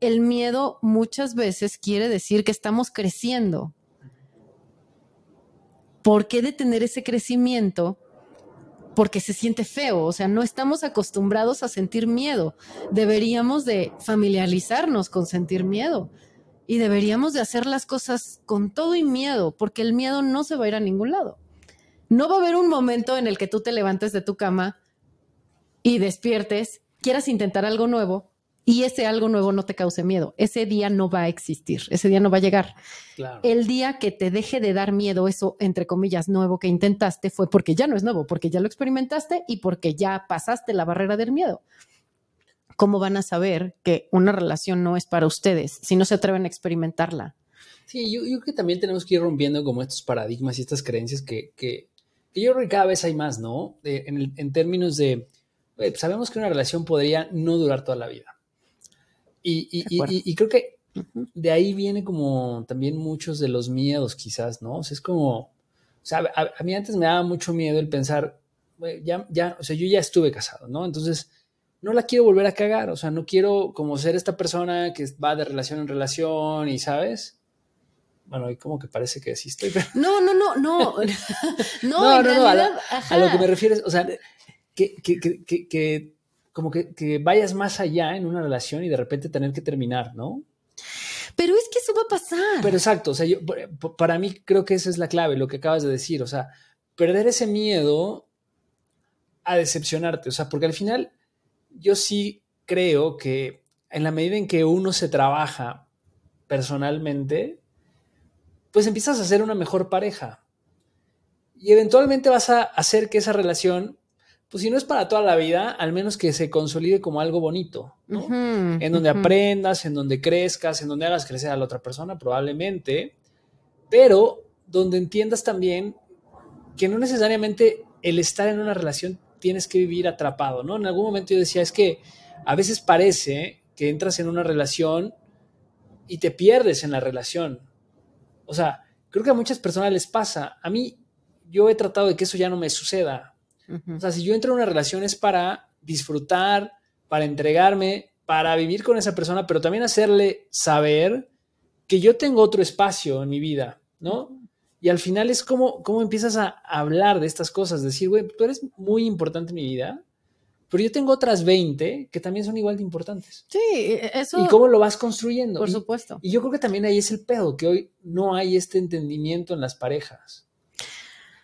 El miedo muchas veces quiere decir que estamos creciendo. ¿Por qué detener ese crecimiento? Porque se siente feo, o sea, no estamos acostumbrados a sentir miedo. Deberíamos de familiarizarnos con sentir miedo. y deberíamos de hacer las cosas con todo y miedo, porque el miedo no se va a ir a ningún lado. No va a haber un momento en el que tú te levantes de tu cama y despiertes, quieras intentar algo nuevo y ese algo nuevo no te cause miedo. Ese día no va a existir, ese día no va a llegar. El día que te deje de dar miedo eso, entre comillas, nuevo que intentaste fue porque ya no es nuevo, porque ya lo experimentaste y porque ya pasaste la barrera del miedo. ¿cómo van a saber que una relación no es para ustedes si no se atreven a experimentarla? Sí, yo, creo que también tenemos que ir rompiendo como estos paradigmas y estas creencias que, yo creo que cada vez hay más, ¿no? en, términos de, sabemos que una relación podría no durar toda la vida. Y, creo que de ahí viene como también muchos de los miedos quizás, ¿no? O sea, es como, o sea, a, mí antes me daba mucho miedo el pensar, ya, ya, o sea, yo ya estuve casado, ¿no? Entonces, no la quiero volver a cagar, o sea, no quiero como ser esta persona que va de relación en relación y, ¿sabes? Bueno, y como que parece que sí estoy. No, no, no, no. no, no, no, a, lo que me refieres, o sea, que, que, como que, vayas más allá en una relación y de repente tener que terminar, ¿no? Pero es que eso va a pasar. Pero exacto, o sea, yo, para mí creo que esa es la clave, lo que acabas de decir, o sea, perder ese miedo a decepcionarte, o sea, porque al final yo sí creo que en la medida en que uno se trabaja personalmente, pues empiezas a ser una mejor pareja. Y eventualmente vas a hacer que esa relación, pues si no es para toda la vida, al menos que se consolide como algo bonito, ¿no? en donde aprendas, en donde crezcas, en donde hagas crecer a la otra persona, probablemente, pero donde entiendas también que no necesariamente el estar en una relación tienes que vivir atrapado, ¿no? En algún momento yo decía, es que a veces parece que entras en una relación y te pierdes en la relación. O sea, creo que a muchas personas les pasa. A mí, yo he tratado de que eso ya no me suceda. O sea, si yo entro en una relación es para disfrutar, para entregarme, para vivir con esa persona, pero también hacerle saber que yo tengo otro espacio en mi vida, ¿no? Y al final es como, como empiezas a hablar de estas cosas, decir, güey, tú eres muy importante en mi vida, pero yo tengo otras 20 que también son igual de importantes. Sí, e, eso. Y cómo lo vas construyendo. Por supuesto. Y yo creo que también ahí es el pedo, que hoy no hay este entendimiento en las parejas.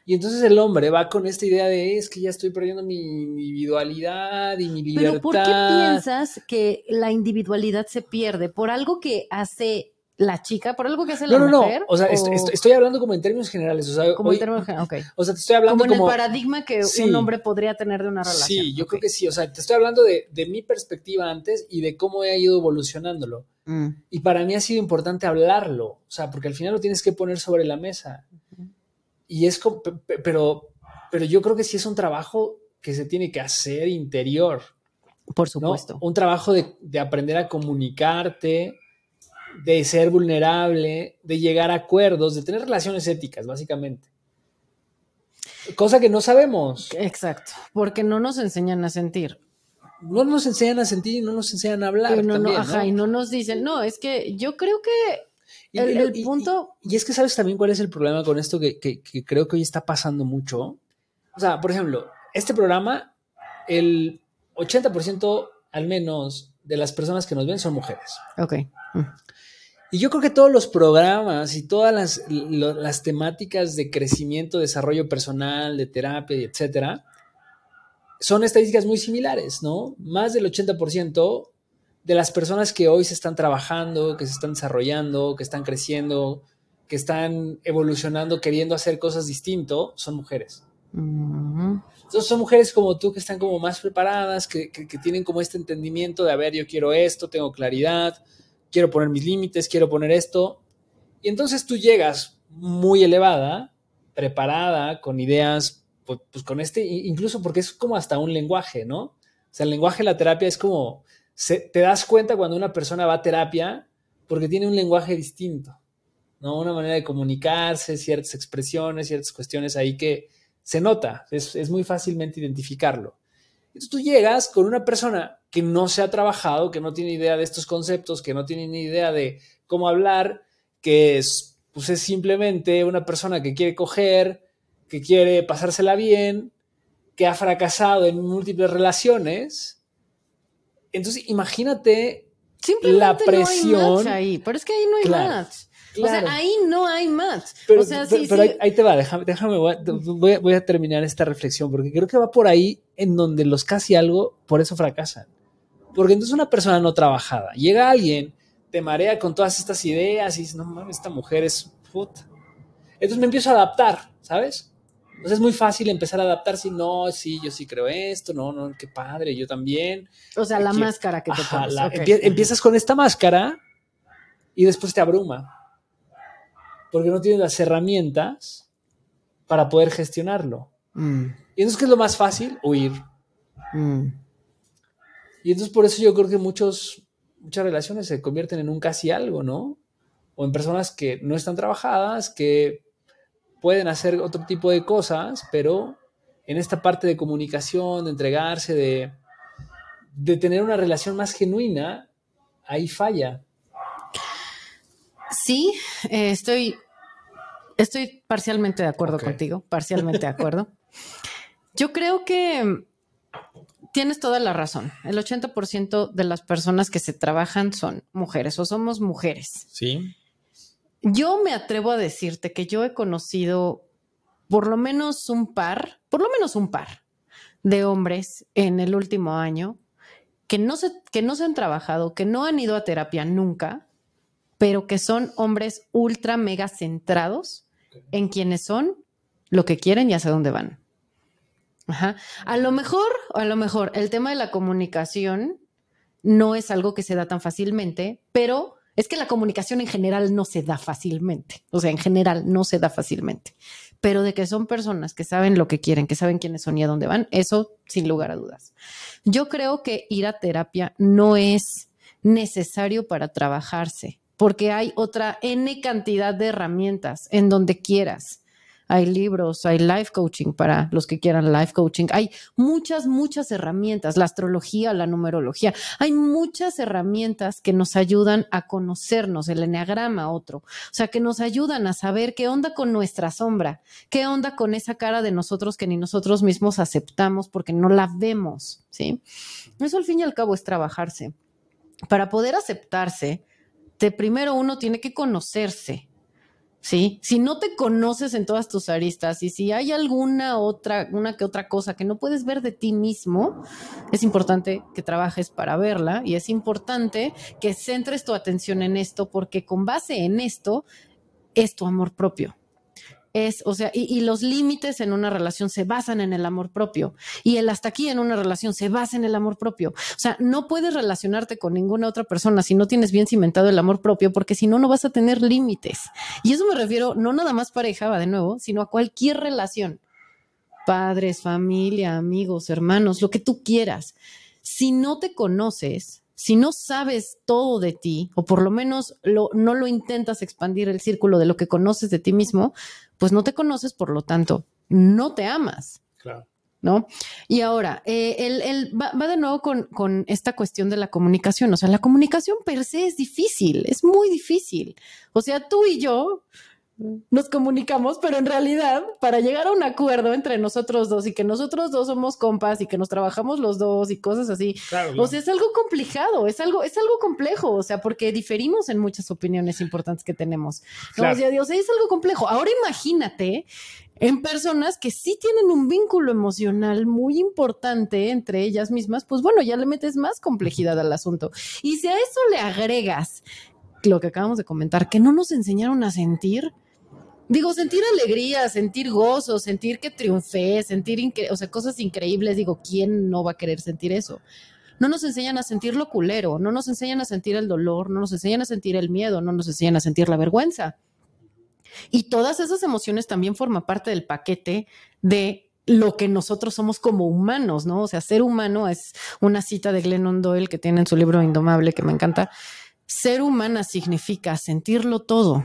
Y entonces el hombre va con esta idea de es que ya estoy perdiendo mi individualidad y mi libertad. Pero ¿por qué piensas que la individualidad se pierde? ¿Por algo que hace la chica, por algo que hace la no, no, No, o sea, Estoy, hablando como en términos generales. O sea, como en términos generales, ok. O sea, te estoy hablando como... en el paradigma que un hombre podría tener de una relación. Sí, yo creo que sí. O sea, te estoy hablando de, mi perspectiva antes y de cómo he ido evolucionándolo. Mm. Y para mí ha sido importante hablarlo. O sea, porque al final lo tienes que poner sobre la mesa. Y es como... Pero, pero yo creo que sí es un trabajo que se tiene que hacer interior. Por supuesto. Un trabajo de, de aprender a comunicarte, de ser vulnerable, de llegar a acuerdos, de tener relaciones éticas, básicamente. Cosa que no sabemos. Exacto, porque no nos enseñan a sentir. No nos enseñan a sentir y no nos enseñan a hablar. No, no, ajá, y no nos dicen, no, es que yo creo que el, punto... Y, es que sabes también cuál es el problema con esto que, que, creo que hoy está pasando mucho. O sea, por ejemplo, este programa, el 80% al menos de las personas que nos ven son mujeres. Ok. Mm. Y yo creo que todos los programas y todas las, temáticas de crecimiento, desarrollo personal, de terapia, etcétera, son estadísticas muy similares, ¿no? Más del 80% de las personas que hoy se están trabajando, que se están desarrollando, que están creciendo, que están evolucionando, queriendo hacer cosas distinto, son mujeres. Entonces son mujeres como tú que están como más preparadas, que, que tienen como este entendimiento de, a ver, yo quiero esto, tengo claridad, quiero poner mis límites, quiero poner esto. Y entonces tú llegas muy elevada, preparada, con ideas, pues, pues, con este, incluso porque es como hasta un lenguaje, ¿no? O sea, el lenguaje de la terapia es como, te das cuenta cuando una persona va a terapia porque tiene un lenguaje distinto, ¿no? Una manera de comunicarse, ciertas expresiones, ciertas cuestiones ahí que se nota, es, es muy fácilmente identificarlo. Entonces tú llegas con una persona que no se ha trabajado, que no tiene idea de estos conceptos, que no tiene ni idea de cómo hablar, que es, pues es simplemente una persona que quiere coger, que quiere pasársela bien, que ha fracasado en múltiples relaciones. Entonces, imagínate la no hay presión. match ahí, pero es que ahí no hay Claro, match. O claro. sea, ahí no hay match. Pero, o sea, pero- sí, pero sí. Ahí, ahí te va, déjame, déjame voy, a, voy a- voy a terminar esta reflexión, porque creo que va por ahí en donde los casi algo, por eso fracasan. Porque entonces una persona no trabajada, llega alguien, te marea con todas estas ideas y dices, no mames, esta mujer es puta. Entonces me empiezo a adaptar, ¿sabes? Entonces es muy fácil empezar a adaptarse, no, sí, yo sí creo esto, no, no, qué padre, yo también. O sea, la Aquí- máscara que te Ajá, pones. la- ok. empie- empiezas con esta máscara y después te abruma. Porque no tienes las herramientas para poder gestionarlo. Mm, Y entonces, ¿qué es lo más fácil? Huir. mm. Y entonces por eso yo creo que muchos, muchas relaciones se convierten en un casi algo, ¿no? O en personas que no están trabajadas, que pueden hacer otro tipo de cosas, pero en esta parte de comunicación, de entregarse, de, de tener una relación más genuina, ahí falla. Sí, eh, estoy, estoy parcialmente de acuerdo contigo, parcialmente de acuerdo. Yo creo que tienes toda la razón. El 80% de las personas que se trabajan son mujeres o somos mujeres. Sí. Yo me atrevo a decirte que yo he conocido por lo menos un par, por lo menos un par de hombres en el último año que no se, que no se han trabajado, que no han ido a terapia nunca, pero que son hombres ultra mega centrados en quienes son, lo que quieren y hacia dónde van. Ajá. A lo mejor, a lo mejor, el tema de la comunicación no es algo que se da tan fácilmente, pero es que la comunicación en general no se da fácilmente. O sea, en general no se da fácilmente. Pero de que son personas que saben lo que quieren, que saben quiénes son y a dónde van, eso sin lugar a dudas. Yo creo que ir a terapia no es necesario para trabajarse, porque hay otra N cantidad de herramientas en donde quieras. Hay libros, hay life coaching para los que quieran life coaching. Hay muchas, muchas herramientas, la astrología, la numerología. Hay muchas herramientas que nos ayudan a conocernos, el enneagrama, otro. O sea, que nos ayudan a saber qué onda con nuestra sombra, qué onda con esa cara de nosotros que ni nosotros mismos aceptamos porque no la vemos, ¿sí? Eso al fin y al cabo es trabajarse. Para poder aceptarse, de primero uno tiene que conocerse, ¿sí? Si no te conoces en todas tus aristas y si hay alguna otra, una que otra cosa que no puedes ver de ti mismo, es importante que trabajes para verla y es importante que centres tu atención en esto porque con base en esto es tu amor propio. Es, o sea, y, los límites en una relación se basan en el amor propio y el hasta aquí en una relación se basa en el amor propio. O sea, no puedes relacionarte con ninguna otra persona si no tienes bien cimentado el amor propio, porque si no, no vas a tener límites. Y eso me refiero no nada más pareja, va de nuevo, sino a cualquier relación. Padres, familia, amigos, hermanos, lo que tú quieras. Si no te conoces, si no sabes todo de ti, o por lo menos no lo intentas expandir el círculo de lo que conoces de ti mismo, pues no te conoces, por lo tanto, no te amas. Claro. ¿no? Y ahora, eh, el- va, va de nuevo con, con esta cuestión de la comunicación. O sea, la comunicación per se es difícil, es muy difícil. O sea, tú y yo nos comunicamos, pero en realidad, para llegar a un acuerdo entre nosotros dos y que nosotros dos somos compas y que nos trabajamos los dos y cosas así, Claro. o sea, es algo complicado, es algo, es algo complejo, o sea, porque diferimos en muchas opiniones importantes que tenemos. ¿no? Claro. O sea, es algo complejo. Ahora imagínate en personas que sí tienen un vínculo emocional muy importante entre ellas mismas, pues bueno, ya le metes más complejidad al asunto. Y si a eso le agregas lo que acabamos de comentar, que no nos enseñaron a sentir, Digo, sentir alegría, sentir gozo, sentir que triunfé, sentir cosas increíbles. Digo, ¿quién no va a querer sentir eso? No nos enseñan a sentir lo culero, no nos enseñan a sentir el dolor, no nos enseñan a sentir el miedo, no nos enseñan a sentir la vergüenza. Y todas esas emociones también forman parte del paquete de lo que nosotros somos como humanos, ¿no? O sea, ser humano es una cita de Glennon Doyle que tiene en su libro Indomable, que me encanta. Ser humana significa sentirlo todo,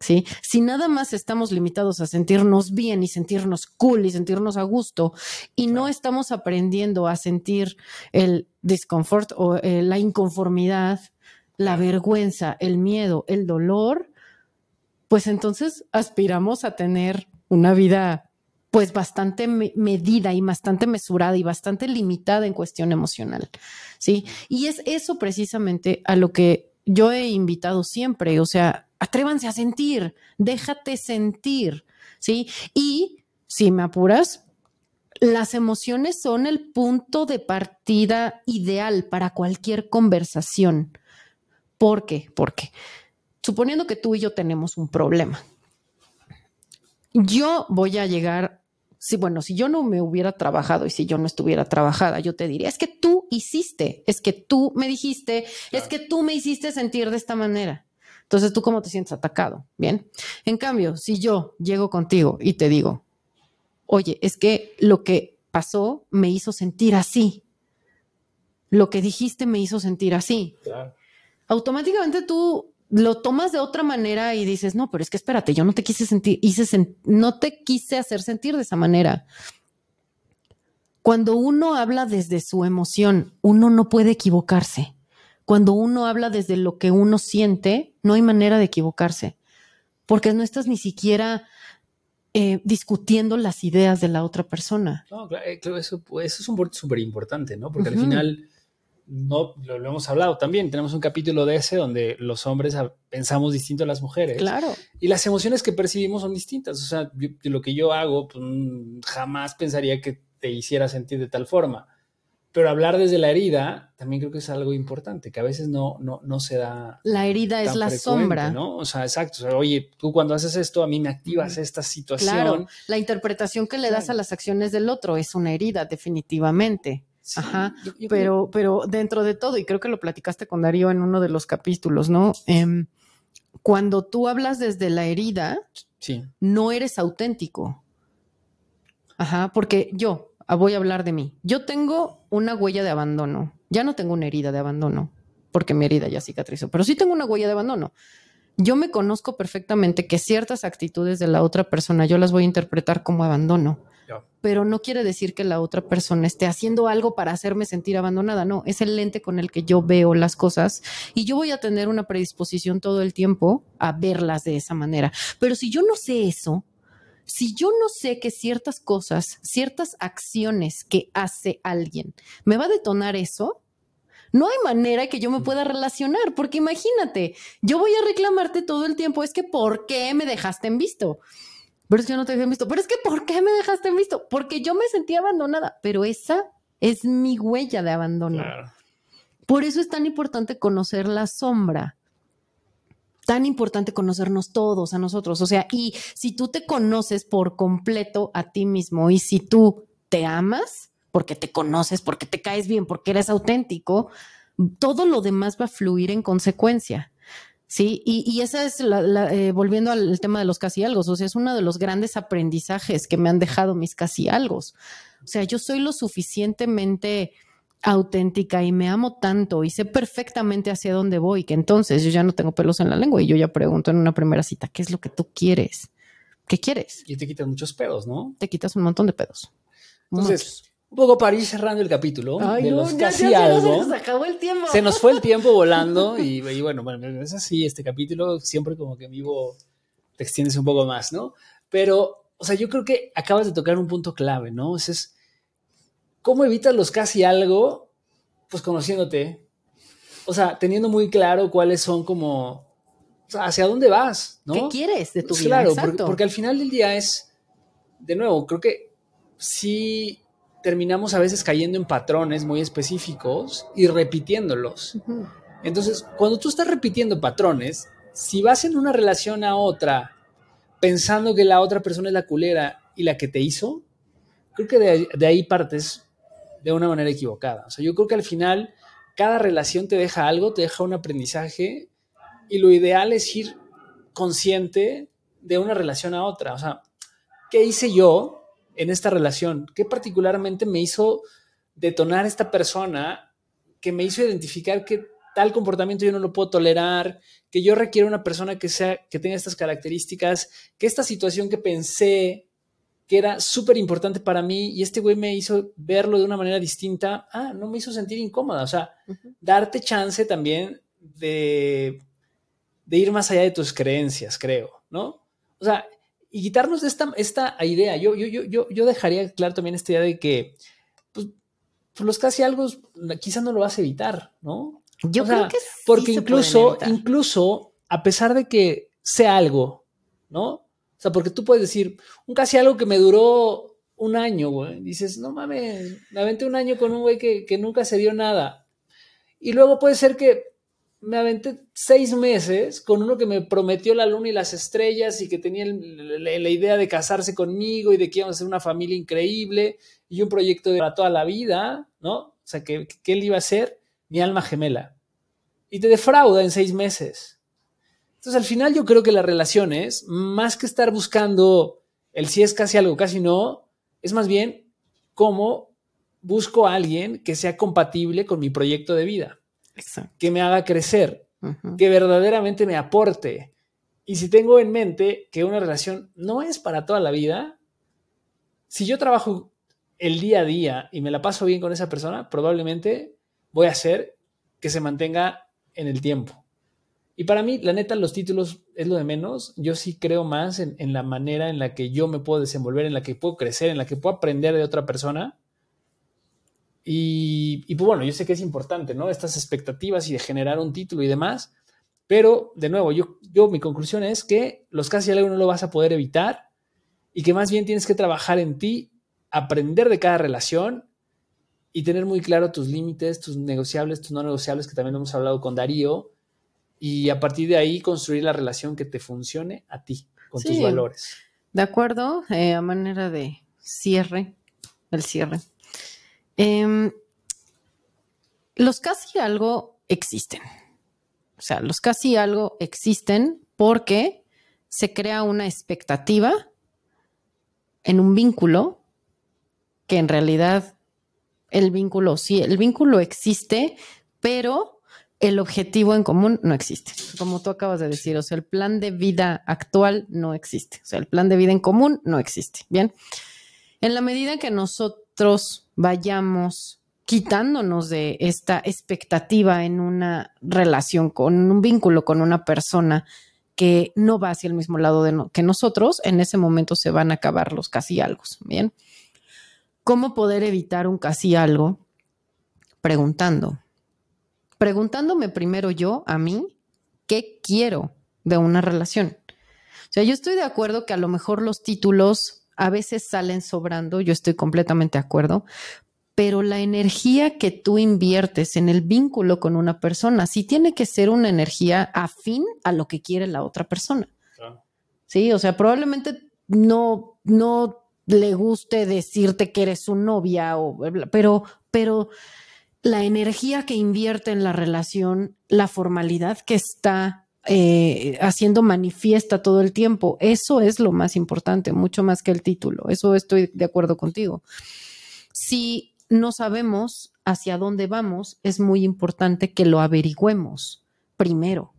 ¿sí? Si nada más estamos limitados a sentirnos bien y sentirnos cool y sentirnos a gusto y no estamos aprendiendo a sentir el discomfort o eh, la inconformidad, la vergüenza, el miedo, el dolor, pues entonces aspiramos a tener una vida pues bastante medida y bastante mesurada y bastante limitada en cuestión emocional, ¿sí? Y es eso precisamente a lo que yo he invitado siempre, o sea, atrévanse a sentir, déjate sentir, ¿sí? Y si me apuras, las emociones son el punto de partida ideal para cualquier conversación. ¿Por qué? Porque suponiendo que tú y yo tenemos un problema, yo voy a llegar, si bueno, si yo no me hubiera trabajado y si yo no estuviera trabajada, yo te diría, es que tú hiciste, es que tú me dijiste, es que tú me hiciste sentir de esta manera. Entonces, ¿tú cómo te sientes atacado? Bien. En cambio, si yo llego contigo y te digo, oye, es que lo que pasó me hizo sentir así. Lo que dijiste me hizo sentir así. Automáticamente tú lo tomas de otra manera y dices, no, pero es que espérate, yo no te quise sentir, hice no te quise hacer sentir de esa manera. Cuando uno habla desde su emoción, uno no puede equivocarse. Cuando uno habla desde lo que uno siente, no hay manera de equivocarse, porque no estás ni siquiera eh, discutiendo las ideas de la otra persona. No, claro, eh, eso, eso es un súper importante, ¿no? Porque al final no lo, hemos hablado también. Tenemos un capítulo de ese donde los hombres pensamos distinto a las mujeres. Claro. Y las emociones que percibimos son distintas. O sea, lo que yo hago, pues, jamás pensaría que te hiciera sentir de tal forma. Pero hablar desde la herida también creo que es algo importante, que a veces no, no, no se da. La herida es la sombra. ¿no? O sea, exacto. oye, tú cuando haces esto, a mí me activas esta situación. Claro, la interpretación que le das a las acciones del otro es una herida, definitivamente. Ajá, pero, pero dentro de todo, y creo que lo platicaste con Darío en uno de los capítulos, ¿no? Em, cuando tú hablas desde la herida, no eres auténtico. Ajá, porque yo, voy a hablar de mí. Yo tengo una huella de abandono. Ya no tengo una herida de abandono, porque mi herida ya cicatrizó, pero sí tengo una huella de abandono. Yo me conozco perfectamente que ciertas actitudes de la otra persona yo las voy a interpretar como abandono pero no quiere decir que la otra persona esté haciendo algo para hacerme sentir abandonada, no, es el lente con el que yo veo las cosas y yo voy a tener una predisposición todo el tiempo a verlas de esa manera. Pero si yo no sé eso, si yo no sé que ciertas cosas, ciertas acciones que hace alguien, me va a detonar eso, no hay manera que yo me pueda relacionar, porque imagínate, yo voy a reclamarte todo el tiempo, es que ¿por qué me dejaste en visto? pero es que yo no te había visto. Pero es que, ¿por qué me dejaste en visto? Porque yo me sentí abandonada. Pero esa es mi huella de abandono. Por eso es tan importante conocer la sombra. Tan importante conocernos todos a nosotros. O sea, y si tú te conoces por completo a ti mismo y si tú te amas, porque te conoces, porque te caes bien, porque eres auténtico, todo lo demás va a fluir en consecuencia. Sí, y, esa es la, eh, volviendo al tema de los casi algo, o sea, es uno de los grandes aprendizajes que me han dejado mis casi algo. O sea, yo soy lo suficientemente auténtica y me amo tanto y sé perfectamente hacia dónde voy, que entonces yo ya no tengo pelos en la lengua y yo ya pregunto en una primera cita, ¿qué es lo que tú quieres? ¿Qué quieres? Y te quitas muchos pedos, ¿no? Te quitas un montón de pedos. Entonces, un poco para ir cerrando el capítulo de los casi algo. Se nos acabó el tiempo. Se nos fue el tiempo volando y, bueno, bueno, es así, este capítulo siempre como que vivo te extiendes un poco más, ¿no? Pero, o sea, yo creo que acabas de tocar un punto clave, ¿no? es, ¿cómo evitas los casi algo? Pues conociéndote. O sea, teniendo muy claro cuáles son como, o sea, hacia dónde vas, ¿no? ¿Qué quieres de tu pues vida? Claro, porque, porque al final del día es, de nuevo, creo que sí terminamos a veces cayendo en patrones muy específicos y repitiéndolos. Entonces, cuando tú estás repitiendo patrones, si vas en una relación a otra pensando que la otra persona es la culera y la que te hizo, creo que de, ahí partes de una manera equivocada. O sea, yo creo que al final cada relación te deja algo, te deja un aprendizaje y lo ideal es ir consciente de una relación a otra. O sea, ¿qué hice yo en esta relación? ¿Qué particularmente me hizo detonar esta persona que me hizo identificar que tal comportamiento yo no lo puedo tolerar, que yo requiero una persona que sea que tenga estas características, que esta situación que pensé que era súper importante para mí y este güey me hizo verlo de una manera distinta, ah, no me hizo sentir incómoda, o sea, darte chance también de, de ir más allá de tus creencias, creo, ¿no? O sea, y quitarnos de esta, esta idea. Yo, yo, yo, yo dejaría claro también esta idea de que pues, pues los casi algo quizás no lo vas a evitar, ¿no? Yo creo que sí Porque incluso, incluso, a pesar de que sea algo, ¿no? O sea, porque tú puedes decir, un casi algo que me duró un año, güey. Dices, no mames, me aventé un año con un güey que, que nunca se dio nada. Y luego puede ser que me aventé seis meses con uno que me prometió la luna y las estrellas y que tenía la idea de casarse conmigo y de que íbamos a ser una familia increíble y un proyecto para toda la vida, ¿no? O sea, que, que él iba a ser mi alma gemela. Y te defrauda en seis meses. Entonces, al final yo creo que las relaciones, más que estar buscando el si es casi algo, casi no, es más bien cómo busco a alguien que sea compatible con mi proyecto de vida, que me haga crecer, que verdaderamente me aporte. Y si tengo en mente que una relación no es para toda la vida, si yo trabajo el día a día y me la paso bien con esa persona, probablemente voy a hacer que se mantenga en el tiempo. Y para mí, la neta, los títulos es lo de menos. Yo sí creo más en, la manera en la que yo me puedo desenvolver, en la que puedo crecer, en la que puedo aprender de otra persona. Y, pues bueno, yo sé que es importante, ¿no? Estas expectativas y de generar un título y demás. Pero, de nuevo, yo, yo mi conclusión es que los casi algo no lo vas a poder evitar y que más bien tienes que trabajar en ti, aprender de cada relación y tener muy claro tus límites, tus negociables, tus no negociables, que también hemos hablado con Darío, y a partir de ahí construir la relación que te funcione a ti, con tus valores. De acuerdo, eh, a manera de cierre, el cierre. Em, los casi algo existen. O sea, los casi algo existen porque se crea una expectativa en un vínculo que en realidad el vínculo, sí, el vínculo existe, pero el objetivo en común no existe. Como tú acabas de decir, o sea, el plan de vida actual no existe. O sea, el plan de vida en común no existe. Bien. En la medida que nosotros vayamos quitándonos de esta expectativa en una relación, con un vínculo con una persona que no va hacia el mismo lado de que nosotros, en ese momento se van a acabar los casi algo. Bien cómo poder evitar un casi algo preguntando. Preguntándome primero yo, a mí, qué quiero de una relación. O sea, yo estoy de acuerdo que a lo mejor los títulos a veces salen sobrando, yo estoy completamente de acuerdo, pero la energía que tú inviertes en el vínculo con una persona sí tiene que ser una energía afín a lo que quiere la otra persona. Sí, o sea, probablemente no, no le guste decirte que eres su novia, o, pero, pero la energía que invierte en la relación, la formalidad que está eh, haciendo manifiesta todo el tiempo, eso es lo más importante, mucho más que el título. Eso estoy de acuerdo contigo. Si no sabemos hacia dónde vamos, es muy importante que lo averigüemos primero.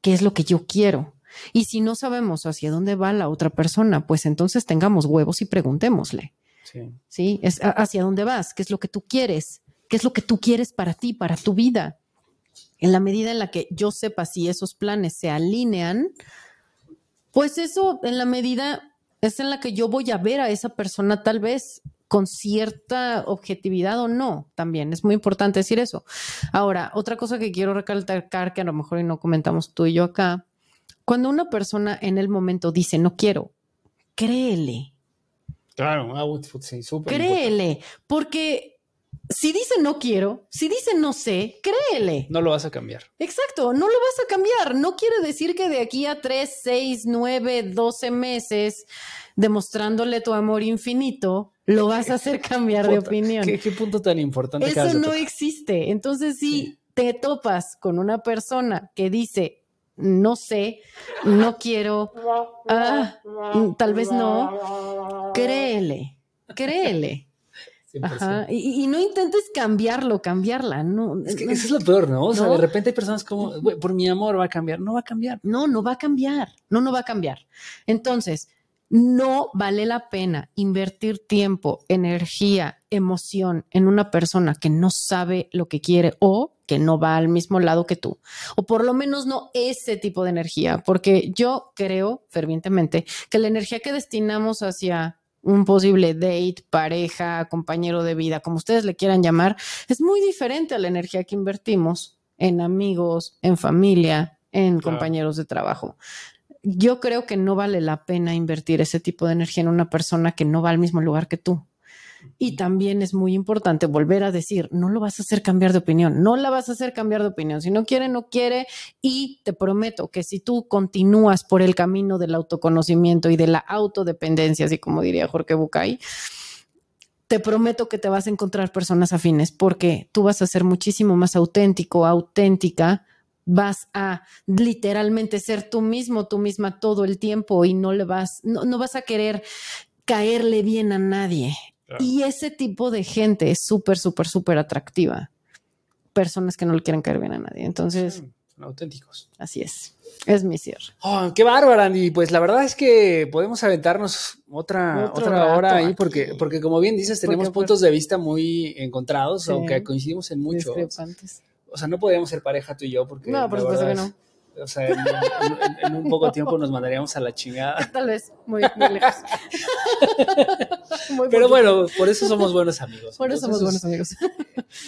¿Qué es lo que yo quiero? Y si no sabemos hacia dónde va la otra persona, pues entonces tengamos huevos y preguntémosle. Sí. ¿Sí? Es hacia dónde vas, qué es lo que tú quieres, qué es lo que tú quieres para ti, para tu vida. En la medida en la que yo sepa si esos planes se alinean, pues eso en la medida es en la que yo voy a ver a esa persona tal vez con cierta objetividad o no, también es muy importante decir eso. Ahora, otra cosa que quiero recalcar, que a lo mejor no comentamos tú y yo acá, cuando una persona en el momento dice no quiero, créele. Claro, sí, súper. Créele, porque si dice no quiero, si dice no sé, créele. No lo vas a cambiar. Exacto, no lo vas a cambiar. No quiere decir que de aquí a 3, 6, 9, 12 meses, demostrándole tu amor infinito, lo vas a hacer cambiar de opinión. ¿Qué, punto tan importante? Eso no existe. Entonces, si te topas con una persona que dice no sé, no quiero, ah, tal vez no, créele, créele. Ajá. Y, no intentes cambiarlo, cambiarla. No, es que eso es lo peor, ¿no? O sea, de repente hay personas como, por mi amor va a cambiar. No va a cambiar. No, no va a cambiar. No, no va a cambiar. Entonces, no vale la pena invertir tiempo, energía, emoción en una persona que no sabe lo que quiere o que no va al mismo lado que tú, o por lo menos no ese tipo de energía, porque yo creo fervientemente que la energía que destinamos hacia un posible date, pareja, compañero de vida, como ustedes le quieran llamar, es muy diferente a la energía que invertimos en amigos, en familia, en compañeros de trabajo. Yo creo que no vale la pena invertir ese tipo de energía en una persona que no va al mismo lugar que tú. Y también es muy importante volver a decir, no lo vas a hacer cambiar de opinión, no la vas a hacer cambiar de opinión. Si no quiere, no quiere. Y te prometo que si tú continúas por el camino del autoconocimiento y de la autodependencia, así como diría Jorge Bucay, te prometo que te vas a encontrar personas afines porque tú vas a ser muchísimo más auténtico, auténtica vas a literalmente ser tú mismo, tú misma todo el tiempo y no le vas, no, no vas a querer caerle bien a nadie. Y ese tipo de gente es súper, súper, súper atractiva. Personas que no le quieren caer bien a nadie. Entonces. son auténticos. Así es. Es mi cierre. Oh, qué bárbara, Andy. Pues la verdad es que podemos aventarnos otra, otra hora ahí, porque, porque como bien dices, tenemos puntos de vista muy encontrados, aunque coincidimos en muchos. O sea, no podríamos ser pareja tú y yo, porque. No, por supuesto que no o sea, en, un poco tiempo nos mandaríamos a la chingada. Tal vez, muy, muy lejos. Pero bueno, por eso somos buenos amigos. Por eso somos buenos amigos.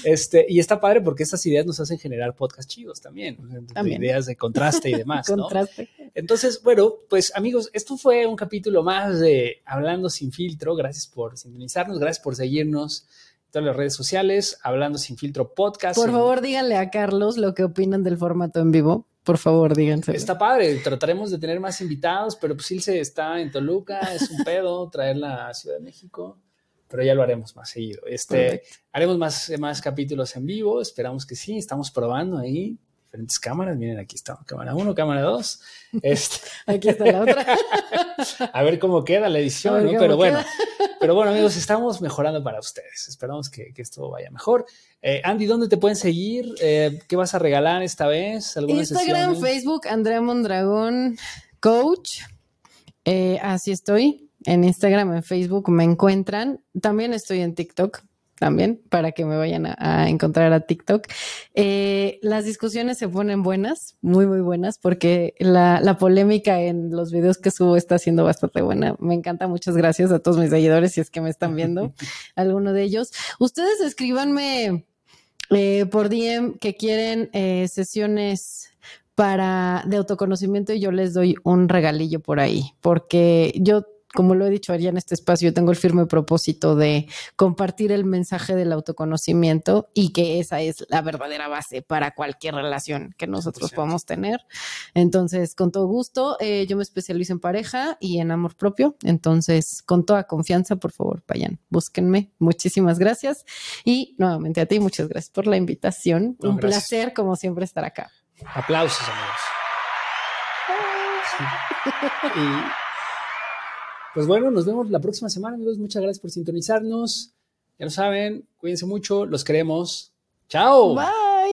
Este, y está padre porque estas ideas nos hacen generar podcast chidos también. también. Ideas de contraste y demás. contraste. Entonces, bueno, pues amigos, esto fue un capítulo más de Hablando sin filtro. Gracias por sintonizarnos, gracias por seguirnos en todas las redes sociales, Hablando sin filtro podcast. Por favor, díganle a Carlos lo que opinan del formato en vivo. Por favor, díganse. Está padre, trataremos de tener más invitados, pero pues se está en Toluca, es un pedo traerla a Ciudad de México, pero ya lo haremos más seguido. Este, haremos más, más capítulos en vivo, esperamos que sí, estamos probando ahí diferentes cámaras. Miren, aquí está cámara 1, cámara 2. Este... aquí está la otra. a ver cómo queda la edición, ¿no? Pero bueno, pero bueno, amigos, estamos mejorando para ustedes. Esperamos que, que esto vaya mejor. Eh, Andy, ¿dónde te pueden seguir? Eh, ¿Qué vas a regalar esta vez? Instagram, Facebook, Andrea Mondragón Coach. Eh, así estoy. En Instagram, en Facebook me encuentran. También estoy en TikTok también para que me vayan a, encontrar a TikTok. Eh, las discusiones se ponen buenas, muy, muy buenas, porque la, polémica en los videos que subo está siendo bastante buena. Me encanta, muchas gracias a todos mis seguidores, si es que me están viendo, alguno de ellos. Ustedes escríbanme eh, por DM que quieren eh, sesiones para de autoconocimiento y yo les doy un regalillo por ahí, porque yo como lo he dicho allá en este espacio, tengo el firme propósito de compartir el mensaje del autoconocimiento y que esa es la verdadera base para cualquier relación que nosotros podamos tener. Entonces, con todo gusto, eh, yo me especializo en pareja y en amor propio. Entonces, con toda confianza, por favor, vayan, búsquenme. Muchísimas gracias. Y nuevamente a ti, muchas gracias por la invitación. Un placer, como siempre, estar acá. Aplausos, amigos. y pues bueno, nos vemos la próxima semana, amigos. Muchas gracias por sintonizarnos. Ya lo saben, cuídense mucho, los queremos. Chao. Bye.